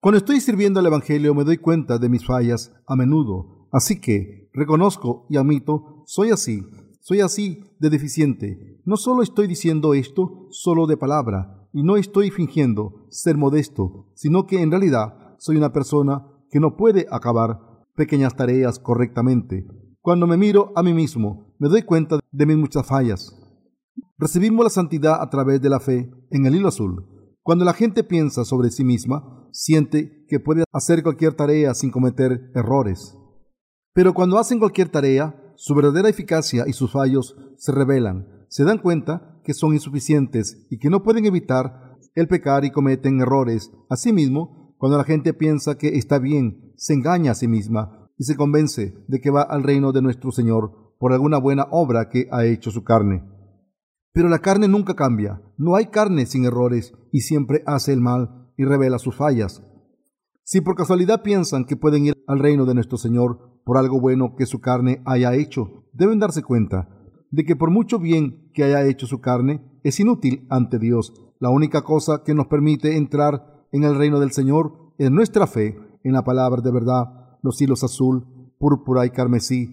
Cuando estoy sirviendo al Evangelio me doy cuenta de mis fallas a menudo, así que reconozco y admito, soy así, soy así de deficiente. No solo estoy diciendo esto solo de palabra, y no estoy fingiendo ser modesto, sino que en realidad soy una persona que no puede acabar pequeñas tareas correctamente. Cuando me miro a mí mismo, me doy cuenta de mis muchas fallas. Recibimos la santidad a través de la fe en el hilo azul. Cuando la gente piensa sobre sí misma, siente que puede hacer cualquier tarea sin cometer errores. Pero cuando hacen cualquier tarea, su verdadera eficacia y sus fallos se revelan. Se dan cuenta que son insuficientes y que no pueden evitar el pecar y cometen errores. Asimismo, cuando la gente piensa que está bien, se engaña a sí misma y se convence de que va al reino de nuestro Señor por alguna buena obra que ha hecho su carne. Pero la carne nunca cambia. No hay carne sin errores y siempre hace el mal y revela sus fallas. Si por casualidad piensan que pueden ir al reino de nuestro Señor por algo bueno que su carne haya hecho, deben darse cuenta de que por mucho bien que haya hecho su carne, es inútil ante Dios. La única cosa que nos permite entrar en el reino del Señor es nuestra fe en la palabra de verdad, los hilos azul, púrpura y carmesí.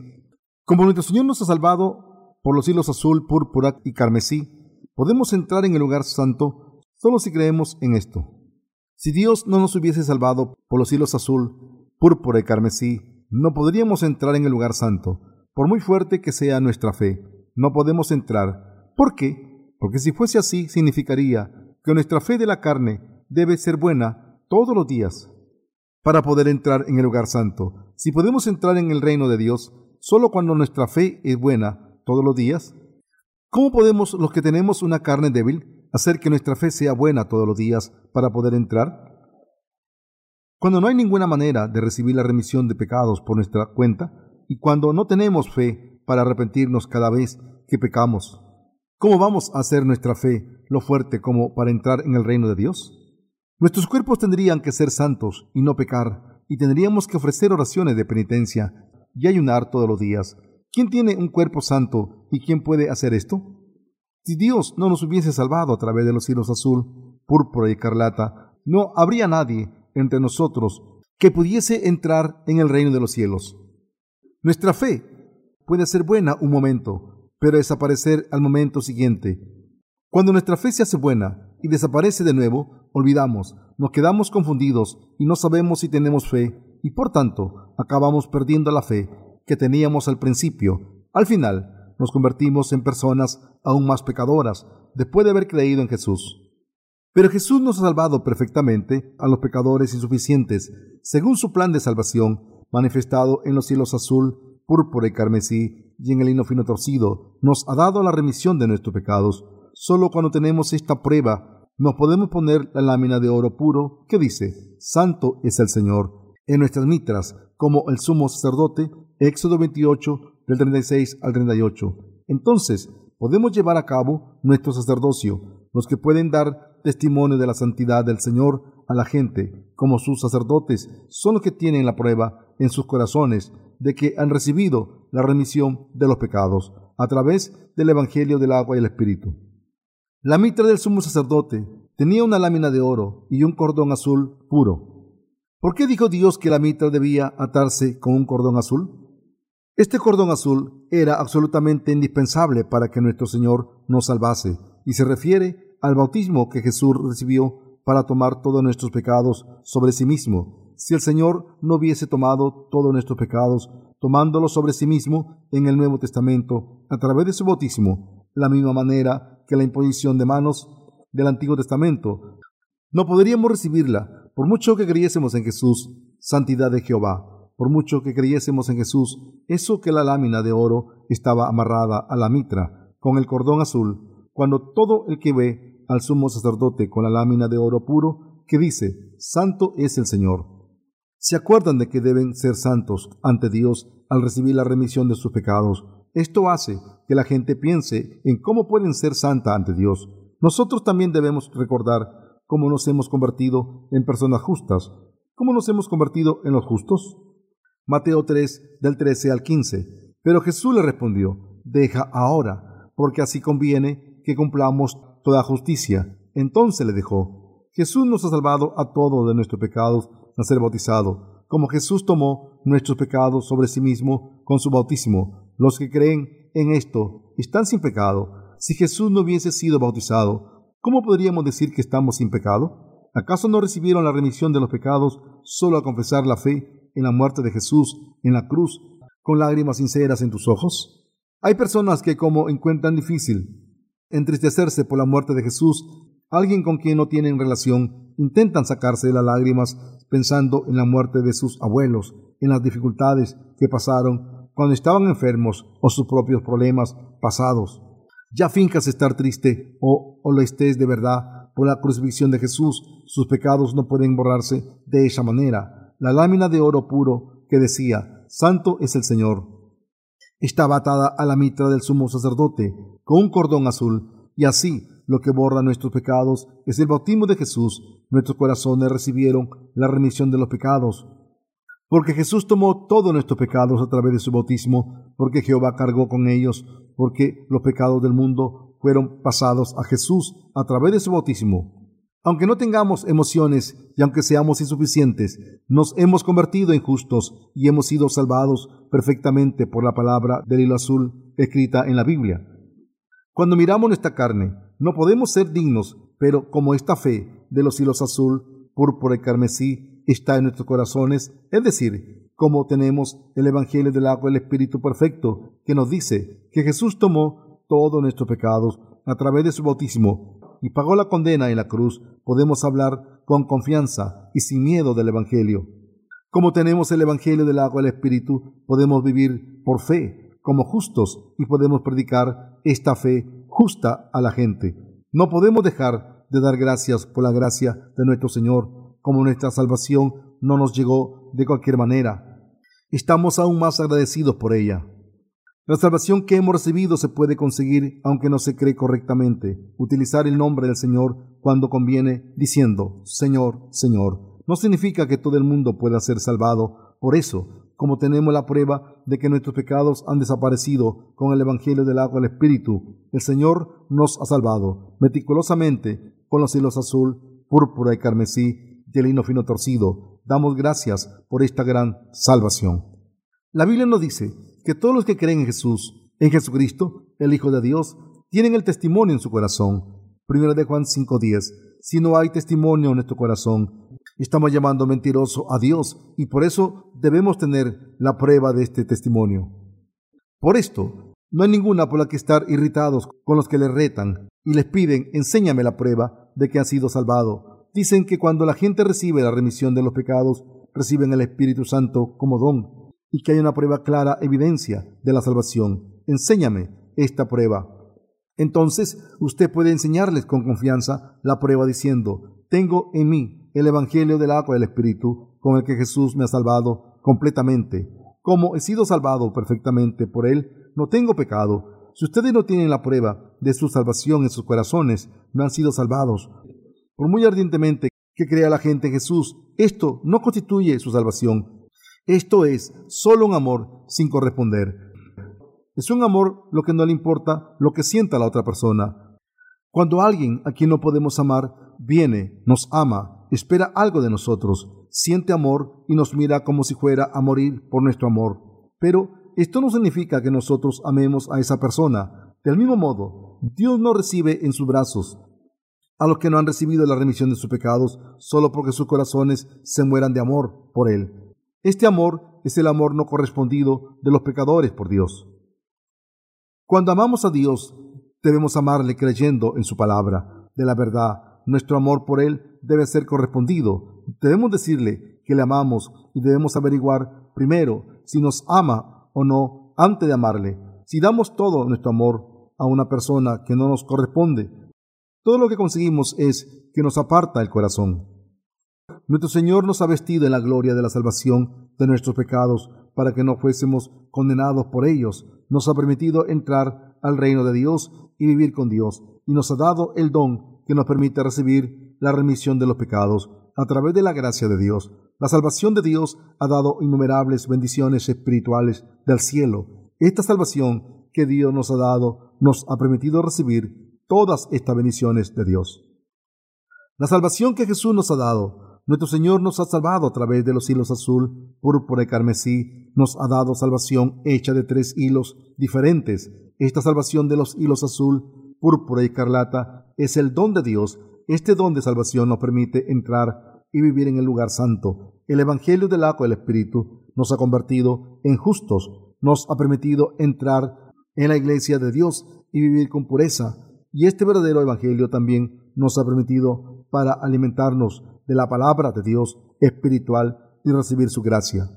Como nuestro Señor nos ha salvado por los hilos azul, púrpura y carmesí, podemos entrar en el lugar santo solo si creemos en esto. Si Dios no nos hubiese salvado por los hilos azul, púrpura y carmesí, no podríamos entrar en el lugar santo. Por muy fuerte que sea nuestra fe, no podemos entrar. ¿Por qué? Porque si fuese así, significaría que nuestra fe de la carne debe ser buena todos los días para poder entrar en el lugar santo. Si podemos entrar en el reino de Dios solo cuando nuestra fe es buena, todos los días? ¿Cómo podemos los que tenemos una carne débil hacer que nuestra fe sea buena todos los días para poder entrar? Cuando no hay ninguna manera de recibir la remisión de pecados por nuestra cuenta y cuando no tenemos fe para arrepentirnos cada vez que pecamos, ¿cómo vamos a hacer nuestra fe lo fuerte como para entrar en el reino de Dios? Nuestros cuerpos tendrían que ser santos y no pecar, y tendríamos que ofrecer oraciones de penitencia y ayunar todos los días ¿Quién tiene un cuerpo santo y quién puede hacer esto? Si Dios no nos hubiese salvado a través de los cielos azul, púrpura y escarlata, no habría nadie entre nosotros que pudiese entrar en el reino de los cielos. Nuestra fe puede ser buena un momento, pero desaparecer al momento siguiente. Cuando nuestra fe se hace buena y desaparece de nuevo, olvidamos, nos quedamos confundidos y no sabemos si tenemos fe y por tanto acabamos perdiendo la fe que teníamos al principio. Al final, nos convertimos en personas aún más pecadoras después de haber creído en Jesús. Pero Jesús nos ha salvado perfectamente a los pecadores insuficientes, según su plan de salvación, manifestado en los cielos azul, púrpura y carmesí, y en el hino fino torcido, nos ha dado la remisión de nuestros pecados. Solo cuando tenemos esta prueba, nos podemos poner la lámina de oro puro que dice, Santo es el Señor, en nuestras mitras, como el sumo sacerdote Éxodo 28, del 36 al 38. Entonces, podemos llevar a cabo nuestro sacerdocio. Los que pueden dar testimonio de la santidad del Señor a la gente, como sus sacerdotes, son los que tienen la prueba en sus corazones de que han recibido la remisión de los pecados a través del Evangelio del agua y el Espíritu. La mitra del sumo sacerdote tenía una lámina de oro y un cordón azul puro. ¿Por qué dijo Dios que la mitra debía atarse con un cordón azul? Este cordón azul era absolutamente indispensable para que nuestro Señor nos salvase y se refiere al bautismo que Jesús recibió para tomar todos nuestros pecados sobre sí mismo. Si el Señor no hubiese tomado todos nuestros pecados, tomándolos sobre sí mismo en el Nuevo Testamento, a través de su bautismo, la misma manera que la imposición de manos del Antiguo Testamento, no podríamos recibirla por mucho que creyésemos en Jesús, santidad de Jehová por mucho que creyésemos en Jesús, eso que la lámina de oro estaba amarrada a la mitra con el cordón azul, cuando todo el que ve al sumo sacerdote con la lámina de oro puro, que dice, Santo es el Señor. ¿Se acuerdan de que deben ser santos ante Dios al recibir la remisión de sus pecados? Esto hace que la gente piense en cómo pueden ser santa ante Dios. Nosotros también debemos recordar cómo nos hemos convertido en personas justas. ¿Cómo nos hemos convertido en los justos? Mateo 3 del 13 al 15. Pero Jesús le respondió, deja ahora, porque así conviene que cumplamos toda justicia. Entonces le dejó. Jesús nos ha salvado a todos de nuestros pecados al ser bautizado, como Jesús tomó nuestros pecados sobre sí mismo con su bautismo. Los que creen en esto están sin pecado. Si Jesús no hubiese sido bautizado, ¿cómo podríamos decir que estamos sin pecado? ¿Acaso no recibieron la remisión de los pecados solo a confesar la fe en la muerte de Jesús en la cruz con lágrimas sinceras en tus ojos? Hay personas que como encuentran difícil entristecerse por la muerte de Jesús, alguien con quien no tienen relación, intentan sacarse las lágrimas pensando en la muerte de sus abuelos, en las dificultades que pasaron cuando estaban enfermos o sus propios problemas pasados. Ya fincas estar triste o, o lo estés de verdad por la crucifixión de Jesús, sus pecados no pueden borrarse de esa manera la lámina de oro puro que decía, Santo es el Señor. Estaba atada a la mitra del sumo sacerdote un cordón azul, y así lo que borra nuestros pecados es el bautismo de Jesús. Nuestros corazones recibieron la remisión de los pecados. Porque Jesús tomó todos nuestros pecados a través de su bautismo, porque Jehová cargó con ellos, porque los pecados del mundo fueron pasados a Jesús a través de su bautismo. Aunque no tengamos emociones y aunque seamos insuficientes, nos hemos convertido en justos y hemos sido salvados perfectamente por la palabra del hilo azul escrita en la Biblia. Cuando miramos nuestra carne, no podemos ser dignos, pero como esta fe de los hilos azul, púrpura y carmesí está en nuestros corazones, es decir, como tenemos el Evangelio del agua del Espíritu perfecto, que nos dice que Jesús tomó todos nuestros pecados a través de su bautismo y pagó la condena en la cruz, podemos hablar con confianza y sin miedo del Evangelio. Como tenemos el Evangelio del agua y el Espíritu, podemos vivir por fe como justos y podemos predicar esta fe justa a la gente. No podemos dejar de dar gracias por la gracia de nuestro Señor, como nuestra salvación no nos llegó de cualquier manera. Estamos aún más agradecidos por ella. La salvación que hemos recibido se puede conseguir aunque no se cree correctamente. Utilizar el nombre del Señor cuando conviene diciendo Señor, Señor, no significa que todo el mundo pueda ser salvado. Por eso, como tenemos la prueba de que nuestros pecados han desaparecido con el Evangelio del agua del Espíritu, el Señor nos ha salvado meticulosamente con los hilos azul, púrpura y carmesí y el lino fino torcido. Damos gracias por esta gran salvación. La Biblia nos dice que todos los que creen en Jesús, en Jesucristo, el Hijo de Dios, tienen el testimonio en su corazón. Primero de Juan 5:10. Si no hay testimonio en nuestro corazón, estamos llamando mentiroso a Dios y por eso debemos tener la prueba de este testimonio. Por esto, no hay ninguna por la que estar irritados con los que les retan y les piden, enséñame la prueba de que han sido salvado. Dicen que cuando la gente recibe la remisión de los pecados, reciben el Espíritu Santo como don y que hay una prueba clara, evidencia de la salvación. Enséñame esta prueba. Entonces usted puede enseñarles con confianza la prueba diciendo, tengo en mí el Evangelio del agua del Espíritu con el que Jesús me ha salvado completamente. Como he sido salvado perfectamente por Él, no tengo pecado. Si ustedes no tienen la prueba de su salvación en sus corazones, no han sido salvados. Por muy ardientemente que crea la gente en Jesús, esto no constituye su salvación. Esto es solo un amor sin corresponder. Es un amor lo que no le importa lo que sienta la otra persona. Cuando alguien a quien no podemos amar viene, nos ama, espera algo de nosotros, siente amor y nos mira como si fuera a morir por nuestro amor. Pero esto no significa que nosotros amemos a esa persona. Del mismo modo, Dios no recibe en sus brazos a los que no han recibido la remisión de sus pecados solo porque sus corazones se mueran de amor por Él. Este amor es el amor no correspondido de los pecadores por Dios. Cuando amamos a Dios, debemos amarle creyendo en su palabra, de la verdad. Nuestro amor por Él debe ser correspondido. Debemos decirle que le amamos y debemos averiguar primero si nos ama o no antes de amarle. Si damos todo nuestro amor a una persona que no nos corresponde, todo lo que conseguimos es que nos aparta el corazón. Nuestro Señor nos ha vestido en la gloria de la salvación de nuestros pecados para que no fuésemos condenados por ellos. Nos ha permitido entrar al reino de Dios y vivir con Dios y nos ha dado el don que nos permite recibir la remisión de los pecados a través de la gracia de Dios. La salvación de Dios ha dado innumerables bendiciones espirituales del cielo. Esta salvación que Dios nos ha dado nos ha permitido recibir todas estas bendiciones de Dios. La salvación que Jesús nos ha dado, nuestro Señor nos ha salvado a través de los hilos azul, púrpura y carmesí, nos ha dado salvación hecha de tres hilos diferentes. Esta salvación de los hilos azul, púrpura y escarlata es el don de Dios. Este don de salvación nos permite entrar y vivir en el lugar santo. El Evangelio del agua del Espíritu nos ha convertido en justos, nos ha permitido entrar en la iglesia de Dios y vivir con pureza, y este verdadero Evangelio también nos ha permitido para alimentarnos de la palabra de Dios espiritual y recibir su gracia.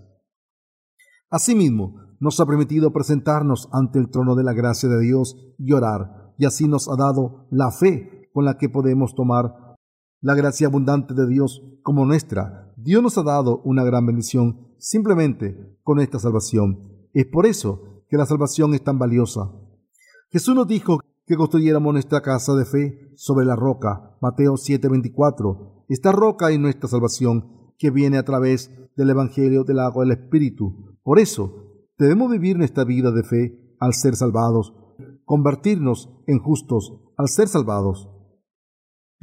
Asimismo, nos ha permitido presentarnos ante el trono de la gracia de Dios y orar, y así nos ha dado la fe con la que podemos tomar la gracia abundante de Dios como nuestra. Dios nos ha dado una gran bendición simplemente con esta salvación. Es por eso que la salvación es tan valiosa. Jesús nos dijo que construyéramos nuestra casa de fe sobre la roca. Mateo 7:24. Esta roca es nuestra salvación que viene a través del Evangelio del agua del Espíritu. Por eso, debemos vivir nuestra vida de fe al ser salvados, convertirnos en justos al ser salvados,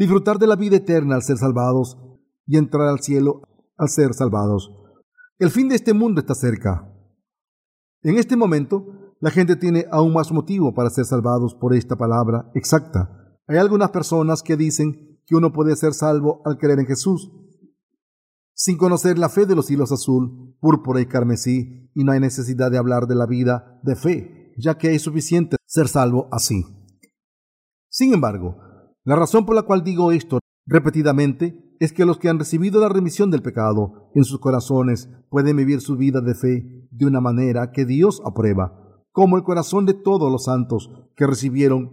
disfrutar de la vida eterna al ser salvados y entrar al cielo al ser salvados. El fin de este mundo está cerca. En este momento, la gente tiene aún más motivo para ser salvados por esta palabra exacta. Hay algunas personas que dicen que uno puede ser salvo al creer en Jesús, sin conocer la fe de los hilos azul, púrpura y carmesí, y no hay necesidad de hablar de la vida de fe, ya que es suficiente ser salvo así. Sin embargo, la razón por la cual digo esto repetidamente es que los que han recibido la remisión del pecado en sus corazones pueden vivir su vida de fe de una manera que Dios aprueba como el corazón de todos los santos que recibieron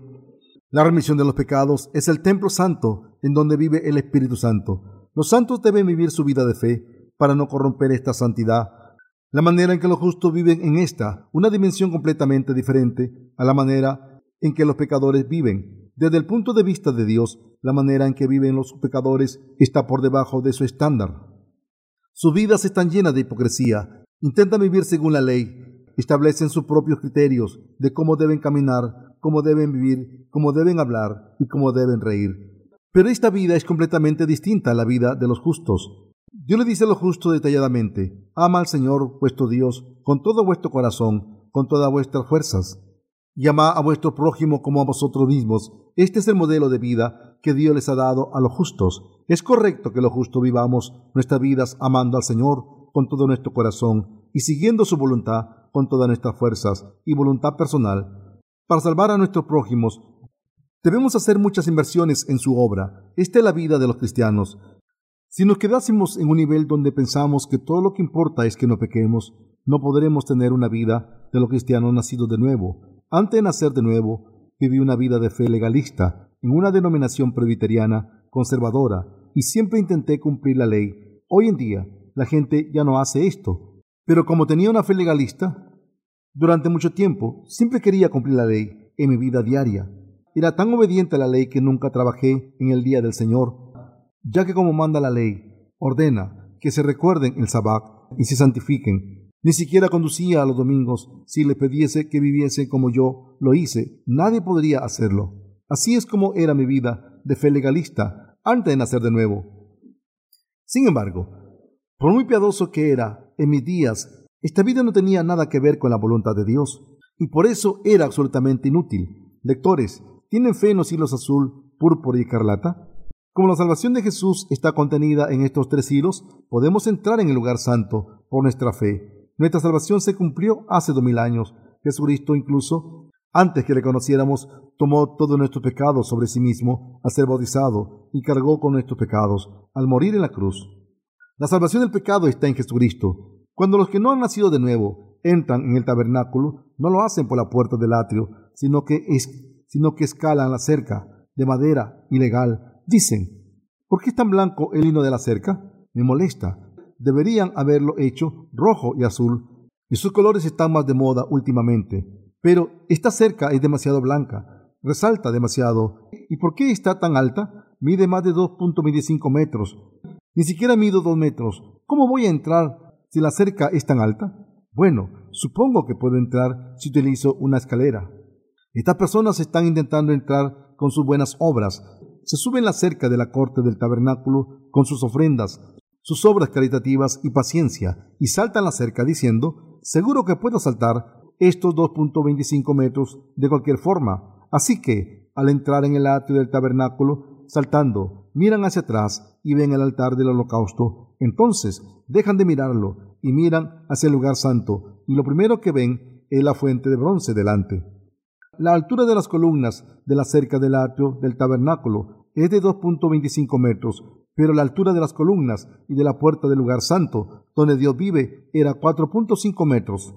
la remisión de los pecados, es el templo santo en donde vive el Espíritu Santo. Los santos deben vivir su vida de fe para no corromper esta santidad. La manera en que los justos viven en esta, una dimensión completamente diferente a la manera en que los pecadores viven. Desde el punto de vista de Dios, la manera en que viven los pecadores está por debajo de su estándar. Sus vidas están llenas de hipocresía. Intentan vivir según la ley, establecen sus propios criterios de cómo deben caminar, cómo deben vivir, cómo deben hablar y cómo deben reír. Pero esta vida es completamente distinta a la vida de los justos. Dios le dice a los justos detalladamente, ama al Señor vuestro Dios con todo vuestro corazón, con todas vuestras fuerzas, y a vuestro prójimo como a vosotros mismos. Este es el modelo de vida que Dios les ha dado a los justos. Es correcto que los justos vivamos nuestras vidas amando al Señor con todo nuestro corazón y siguiendo su voluntad con todas nuestras fuerzas y voluntad personal para salvar a nuestros prójimos. Debemos hacer muchas inversiones en su obra. Esta es la vida de los cristianos. Si nos quedásemos en un nivel donde pensamos que todo lo que importa es que no pequemos, no podremos tener una vida de los cristianos nacidos de nuevo. Antes de nacer de nuevo, viví una vida de fe legalista en una denominación presbiteriana conservadora y siempre intenté cumplir la ley. Hoy en día, la gente ya no hace esto. Pero como tenía una fe legalista, durante mucho tiempo siempre quería cumplir la ley en mi vida diaria. Era tan obediente a la ley que nunca trabajé en el día del Señor, ya que como manda la ley, ordena que se recuerden el sabbat y se santifiquen. Ni siquiera conducía a los domingos. Si le pidiese que viviese como yo lo hice, nadie podría hacerlo. Así es como era mi vida de fe legalista antes de nacer de nuevo. Sin embargo, por muy piadoso que era en mis días, esta vida no tenía nada que ver con la voluntad de Dios, y por eso era absolutamente inútil. Lectores, ¿tienen fe en los hilos azul, púrpura y escarlata? Como la salvación de Jesús está contenida en estos tres hilos, podemos entrar en el lugar santo por nuestra fe. Nuestra salvación se cumplió hace dos mil años. Jesucristo incluso, antes que le conociéramos, tomó todos nuestros pecados sobre sí mismo al ser bautizado y cargó con nuestros pecados al morir en la cruz. La salvación del pecado está en Jesucristo. Cuando los que no han nacido de nuevo entran en el tabernáculo, no lo hacen por la puerta del atrio, sino que, sino que escalan la cerca de madera ilegal Dicen, ¿por qué es tan blanco el hino de la cerca? Me molesta. Deberían haberlo hecho rojo y azul. Y sus colores están más de moda últimamente. Pero esta cerca es demasiado blanca. Resalta demasiado. ¿Y por qué está tan alta? Mide más de 2.25 metros. Ni siquiera mido 2 metros. ¿Cómo voy a entrar si la cerca es tan alta? Bueno, supongo que puedo entrar si utilizo una escalera. Estas personas están intentando entrar con sus buenas obras, se suben la cerca de la corte del tabernáculo con sus ofrendas, sus obras caritativas y paciencia, y saltan la cerca diciendo, seguro que puedo saltar estos 2.25 metros de cualquier forma. Así que, al entrar en el atrio del tabernáculo, saltando, miran hacia atrás y ven el altar del holocausto. Entonces, dejan de mirarlo y miran hacia el lugar santo, y lo primero que ven es la fuente de bronce delante. La altura de las columnas de la cerca del atrio del tabernáculo es de 2.25 metros, pero la altura de las columnas y de la puerta del lugar santo, donde Dios vive, era 4.5 metros.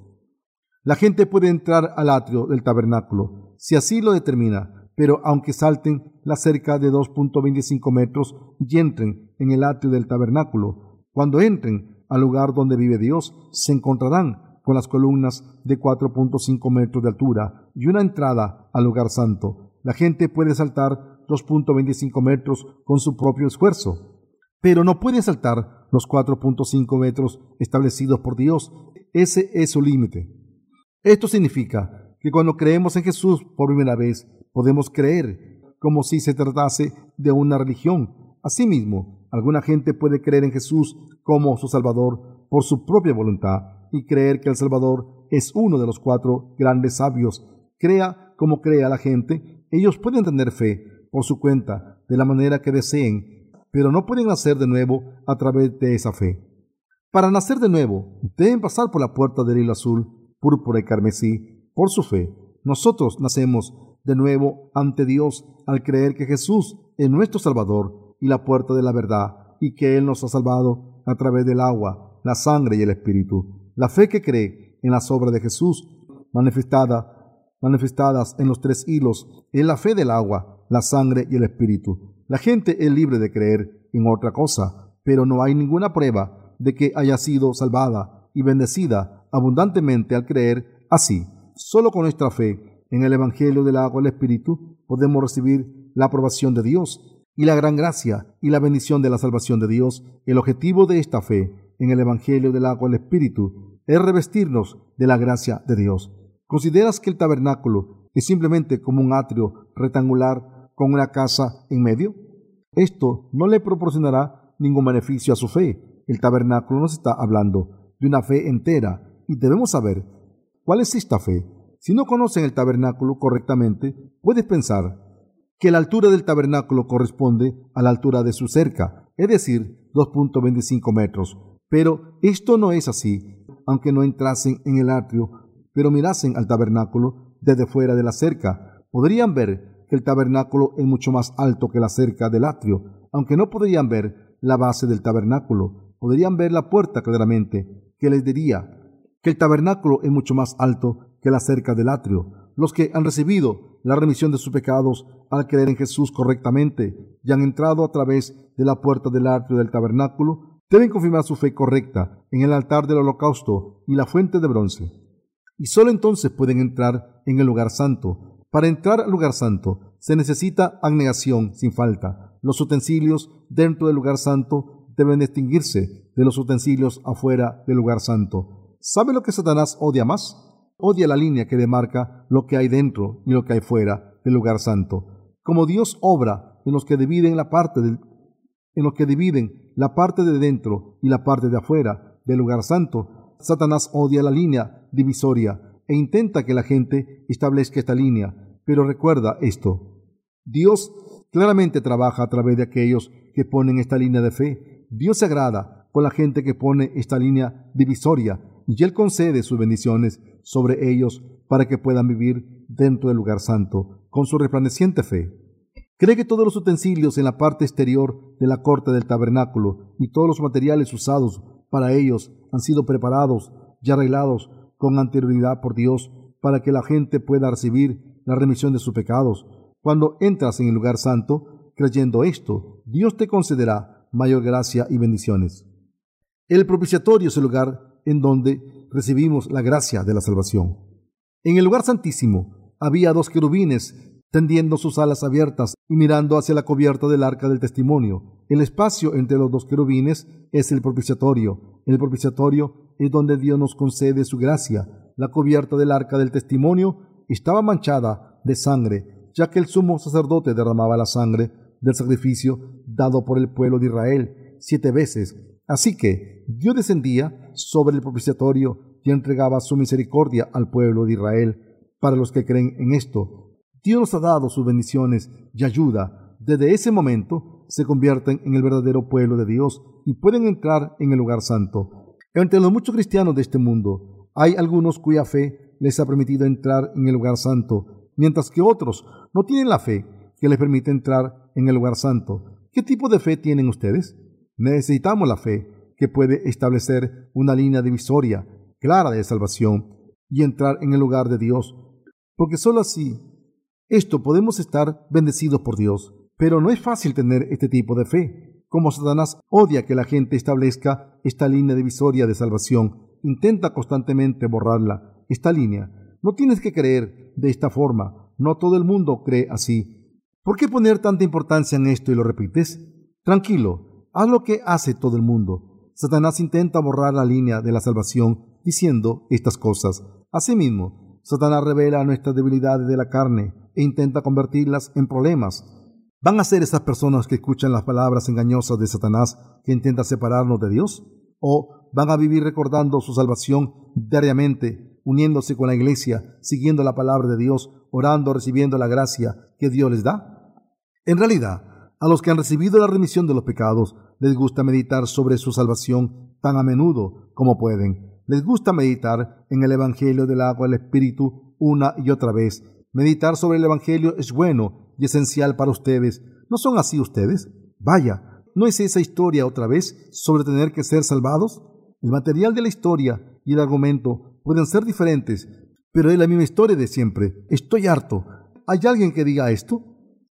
La gente puede entrar al atrio del tabernáculo, si así lo determina, pero aunque salten la cerca de 2.25 metros y entren en el atrio del tabernáculo, cuando entren al lugar donde vive Dios, se encontrarán con las columnas de 4.5 metros de altura y una entrada al lugar santo. La gente puede saltar 2.25 metros con su propio esfuerzo, pero no puede saltar los 4.5 metros establecidos por Dios. Ese es su límite. Esto significa que cuando creemos en Jesús por primera vez, podemos creer como si se tratase de una religión. Asimismo, alguna gente puede creer en Jesús como su Salvador por su propia voluntad y creer que el Salvador es uno de los cuatro grandes sabios. Crea como crea la gente, ellos pueden tener fe, por su cuenta, de la manera que deseen, pero no pueden nacer de nuevo a través de esa fe. Para nacer de nuevo, deben pasar por la puerta del hilo azul, púrpura y carmesí, por su fe. Nosotros nacemos de nuevo ante Dios al creer que Jesús es nuestro Salvador y la puerta de la verdad, y que Él nos ha salvado a través del agua, la sangre y el Espíritu. La fe que cree en las obras de Jesús, manifestada, manifestadas en los tres hilos, es la fe del agua, la sangre y el espíritu. La gente es libre de creer en otra cosa, pero no hay ninguna prueba de que haya sido salvada y bendecida abundantemente al creer así. Solo con nuestra fe en el Evangelio del agua y el Espíritu podemos recibir la aprobación de Dios y la gran gracia y la bendición de la salvación de Dios. El objetivo de esta fe en el Evangelio del agua y el Espíritu es revestirnos de la gracia de Dios. ¿Consideras que el tabernáculo es simplemente como un atrio rectangular con una casa en medio? Esto no le proporcionará ningún beneficio a su fe. El tabernáculo nos está hablando de una fe entera y debemos saber cuál es esta fe. Si no conocen el tabernáculo correctamente, puedes pensar que la altura del tabernáculo corresponde a la altura de su cerca, es decir, 2.25 metros. Pero esto no es así, aunque no entrasen en el atrio, pero mirasen al tabernáculo desde fuera de la cerca, podrían ver el tabernáculo es mucho más alto que la cerca del atrio, aunque no podrían ver la base del tabernáculo, podrían ver la puerta claramente, que les diría que el tabernáculo es mucho más alto que la cerca del atrio. Los que han recibido la remisión de sus pecados al creer en Jesús correctamente y han entrado a través de la puerta del atrio del tabernáculo, deben confirmar su fe correcta en el altar del holocausto y la fuente de bronce. Y sólo entonces pueden entrar en el lugar santo, para entrar al lugar santo se necesita abnegación sin falta. Los utensilios dentro del lugar santo deben distinguirse de los utensilios afuera del lugar santo. ¿Sabe lo que Satanás odia más? Odia la línea que demarca lo que hay dentro y lo que hay fuera del lugar santo. Como Dios obra en los que dividen la parte en los que dividen la parte de dentro y la parte de afuera del lugar santo, Satanás odia la línea divisoria e intenta que la gente establezca esta línea. Pero recuerda esto. Dios claramente trabaja a través de aquellos que ponen esta línea de fe. Dios se agrada con la gente que pone esta línea divisoria y Él concede sus bendiciones sobre ellos para que puedan vivir dentro del lugar santo con su resplandeciente fe. Cree que todos los utensilios en la parte exterior de la corte del tabernáculo y todos los materiales usados para ellos han sido preparados y arreglados con anterioridad por Dios para que la gente pueda recibir la remisión de sus pecados. Cuando entras en el lugar santo, creyendo esto, Dios te concederá mayor gracia y bendiciones. El propiciatorio es el lugar en donde recibimos la gracia de la salvación. En el lugar santísimo había dos querubines tendiendo sus alas abiertas y mirando hacia la cubierta del arca del testimonio. El espacio entre los dos querubines es el propiciatorio. El propiciatorio es donde Dios nos concede su gracia. La cubierta del arca del testimonio estaba manchada de sangre, ya que el sumo sacerdote derramaba la sangre del sacrificio dado por el pueblo de Israel siete veces. Así que Dios descendía sobre el propiciatorio y entregaba su misericordia al pueblo de Israel. Para los que creen en esto, Dios nos ha dado sus bendiciones y ayuda. Desde ese momento se convierten en el verdadero pueblo de Dios y pueden entrar en el lugar santo. Entre los muchos cristianos de este mundo hay algunos cuya fe les ha permitido entrar en el lugar santo, mientras que otros no tienen la fe que les permite entrar en el lugar santo. ¿Qué tipo de fe tienen ustedes? Necesitamos la fe que puede establecer una línea divisoria clara de salvación y entrar en el lugar de Dios, porque sólo así esto podemos estar bendecidos por Dios, pero no es fácil tener este tipo de fe. Como Satanás odia que la gente establezca esta línea divisoria de salvación, intenta constantemente borrarla. Esta línea. No tienes que creer de esta forma. No todo el mundo cree así. ¿Por qué poner tanta importancia en esto y lo repites? Tranquilo, haz lo que hace todo el mundo. Satanás intenta borrar la línea de la salvación diciendo estas cosas. Asimismo, Satanás revela nuestras debilidades de la carne e intenta convertirlas en problemas. ¿Van a ser esas personas que escuchan las palabras engañosas de Satanás que intenta separarnos de Dios? ¿O van a vivir recordando su salvación diariamente, uniéndose con la iglesia, siguiendo la palabra de Dios, orando, recibiendo la gracia que Dios les da? En realidad, a los que han recibido la remisión de los pecados, les gusta meditar sobre su salvación tan a menudo como pueden. Les gusta meditar en el Evangelio del agua del Espíritu una y otra vez, Meditar sobre el Evangelio es bueno esencial para ustedes. ¿No son así ustedes? Vaya, ¿no es esa historia otra vez sobre tener que ser salvados? El material de la historia y el argumento pueden ser diferentes, pero es la misma historia de siempre. Estoy harto. ¿Hay alguien que diga esto?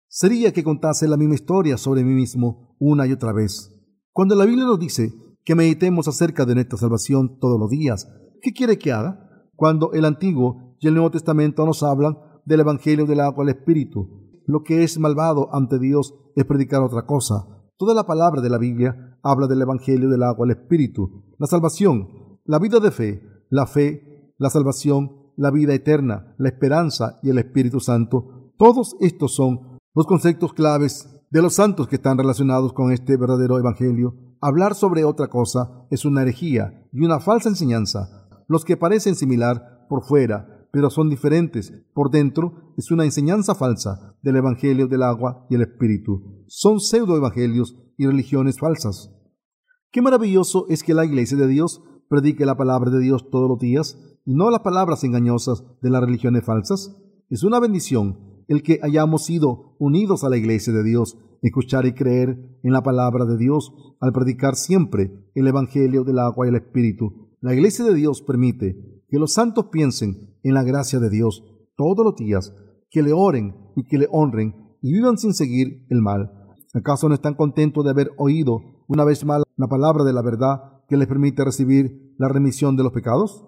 Sería que contase la misma historia sobre mí mismo una y otra vez. Cuando la Biblia nos dice que meditemos acerca de nuestra salvación todos los días, ¿qué quiere que haga? Cuando el Antiguo y el Nuevo Testamento nos hablan del Evangelio del agua al Espíritu. Lo que es malvado ante Dios es predicar otra cosa. Toda la palabra de la Biblia habla del Evangelio del agua al Espíritu. La salvación, la vida de fe, la fe, la salvación, la vida eterna, la esperanza y el Espíritu Santo. Todos estos son los conceptos claves de los santos que están relacionados con este verdadero Evangelio. Hablar sobre otra cosa es una herejía y una falsa enseñanza. Los que parecen similar por fuera pero son diferentes. Por dentro es una enseñanza falsa del Evangelio del agua y el Espíritu. Son pseudoevangelios y religiones falsas. Qué maravilloso es que la Iglesia de Dios predique la palabra de Dios todos los días y no las palabras engañosas de las religiones falsas. Es una bendición el que hayamos sido unidos a la Iglesia de Dios, escuchar y creer en la palabra de Dios al predicar siempre el Evangelio del agua y el Espíritu. La Iglesia de Dios permite que los santos piensen en la gracia de Dios todos los días, que le oren y que le honren y vivan sin seguir el mal. ¿Acaso no están contentos de haber oído una vez más la palabra de la verdad que les permite recibir la remisión de los pecados?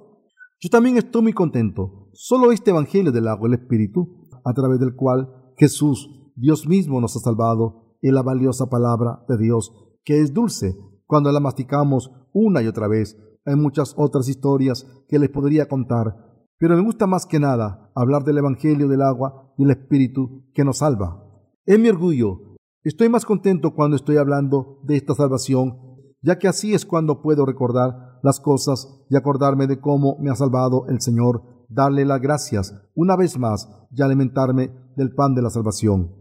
Yo también estoy muy contento. Solo este Evangelio del agua y el Espíritu, a través del cual Jesús, Dios mismo, nos ha salvado, es la valiosa palabra de Dios, que es dulce cuando la masticamos una y otra vez. Hay muchas otras historias que les podría contar, pero me gusta más que nada hablar del Evangelio del agua y el Espíritu que nos salva. Es mi orgullo. Estoy más contento cuando estoy hablando de esta salvación, ya que así es cuando puedo recordar las cosas y acordarme de cómo me ha salvado el Señor, darle las gracias una vez más y alimentarme del pan de la salvación.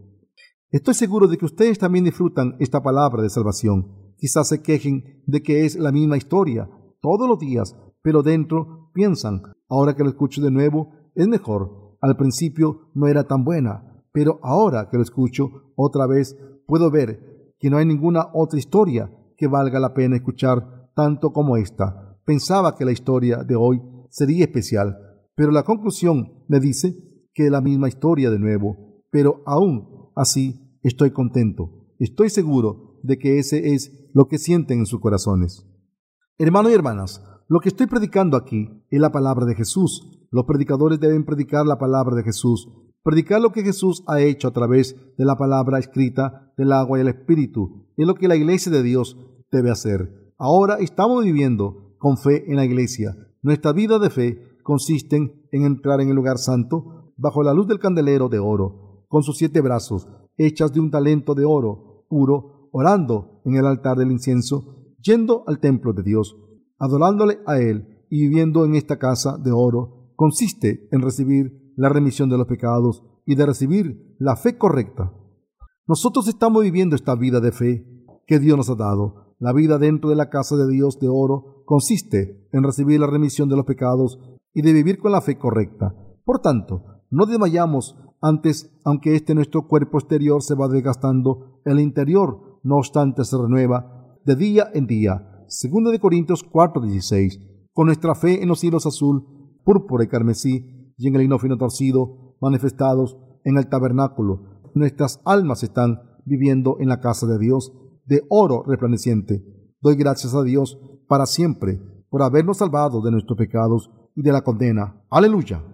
Estoy seguro de que ustedes también disfrutan esta palabra de salvación. Quizás se quejen de que es la misma historia todos los días, pero dentro piensan, ahora que lo escucho de nuevo, es mejor. Al principio no era tan buena, pero ahora que lo escucho otra vez, puedo ver que no hay ninguna otra historia que valga la pena escuchar tanto como esta. Pensaba que la historia de hoy sería especial, pero la conclusión me dice que es la misma historia de nuevo, pero aún así estoy contento. Estoy seguro de que ese es lo que sienten en sus corazones. Hermanos y hermanas, lo que estoy predicando aquí es la palabra de Jesús. Los predicadores deben predicar la palabra de Jesús, predicar lo que Jesús ha hecho a través de la palabra escrita del agua y el espíritu. Es lo que la iglesia de Dios debe hacer. Ahora estamos viviendo con fe en la iglesia. Nuestra vida de fe consiste en entrar en el lugar santo bajo la luz del candelero de oro, con sus siete brazos, hechas de un talento de oro puro, orando en el altar del incienso yendo al templo de Dios, adorándole a Él y viviendo en esta casa de oro, consiste en recibir la remisión de los pecados y de recibir la fe correcta. Nosotros estamos viviendo esta vida de fe que Dios nos ha dado. La vida dentro de la casa de Dios de oro consiste en recibir la remisión de los pecados y de vivir con la fe correcta. Por tanto, no desmayamos antes, aunque este nuestro cuerpo exterior se va desgastando, el interior, no obstante, se renueva de día en día. Segunda de Corintios 4:16. Con nuestra fe en los cielos azul, púrpura y carmesí, y en el hino fino torcido, manifestados en el tabernáculo, nuestras almas están viviendo en la casa de Dios, de oro resplandeciente. Doy gracias a Dios para siempre por habernos salvado de nuestros pecados y de la condena. Aleluya.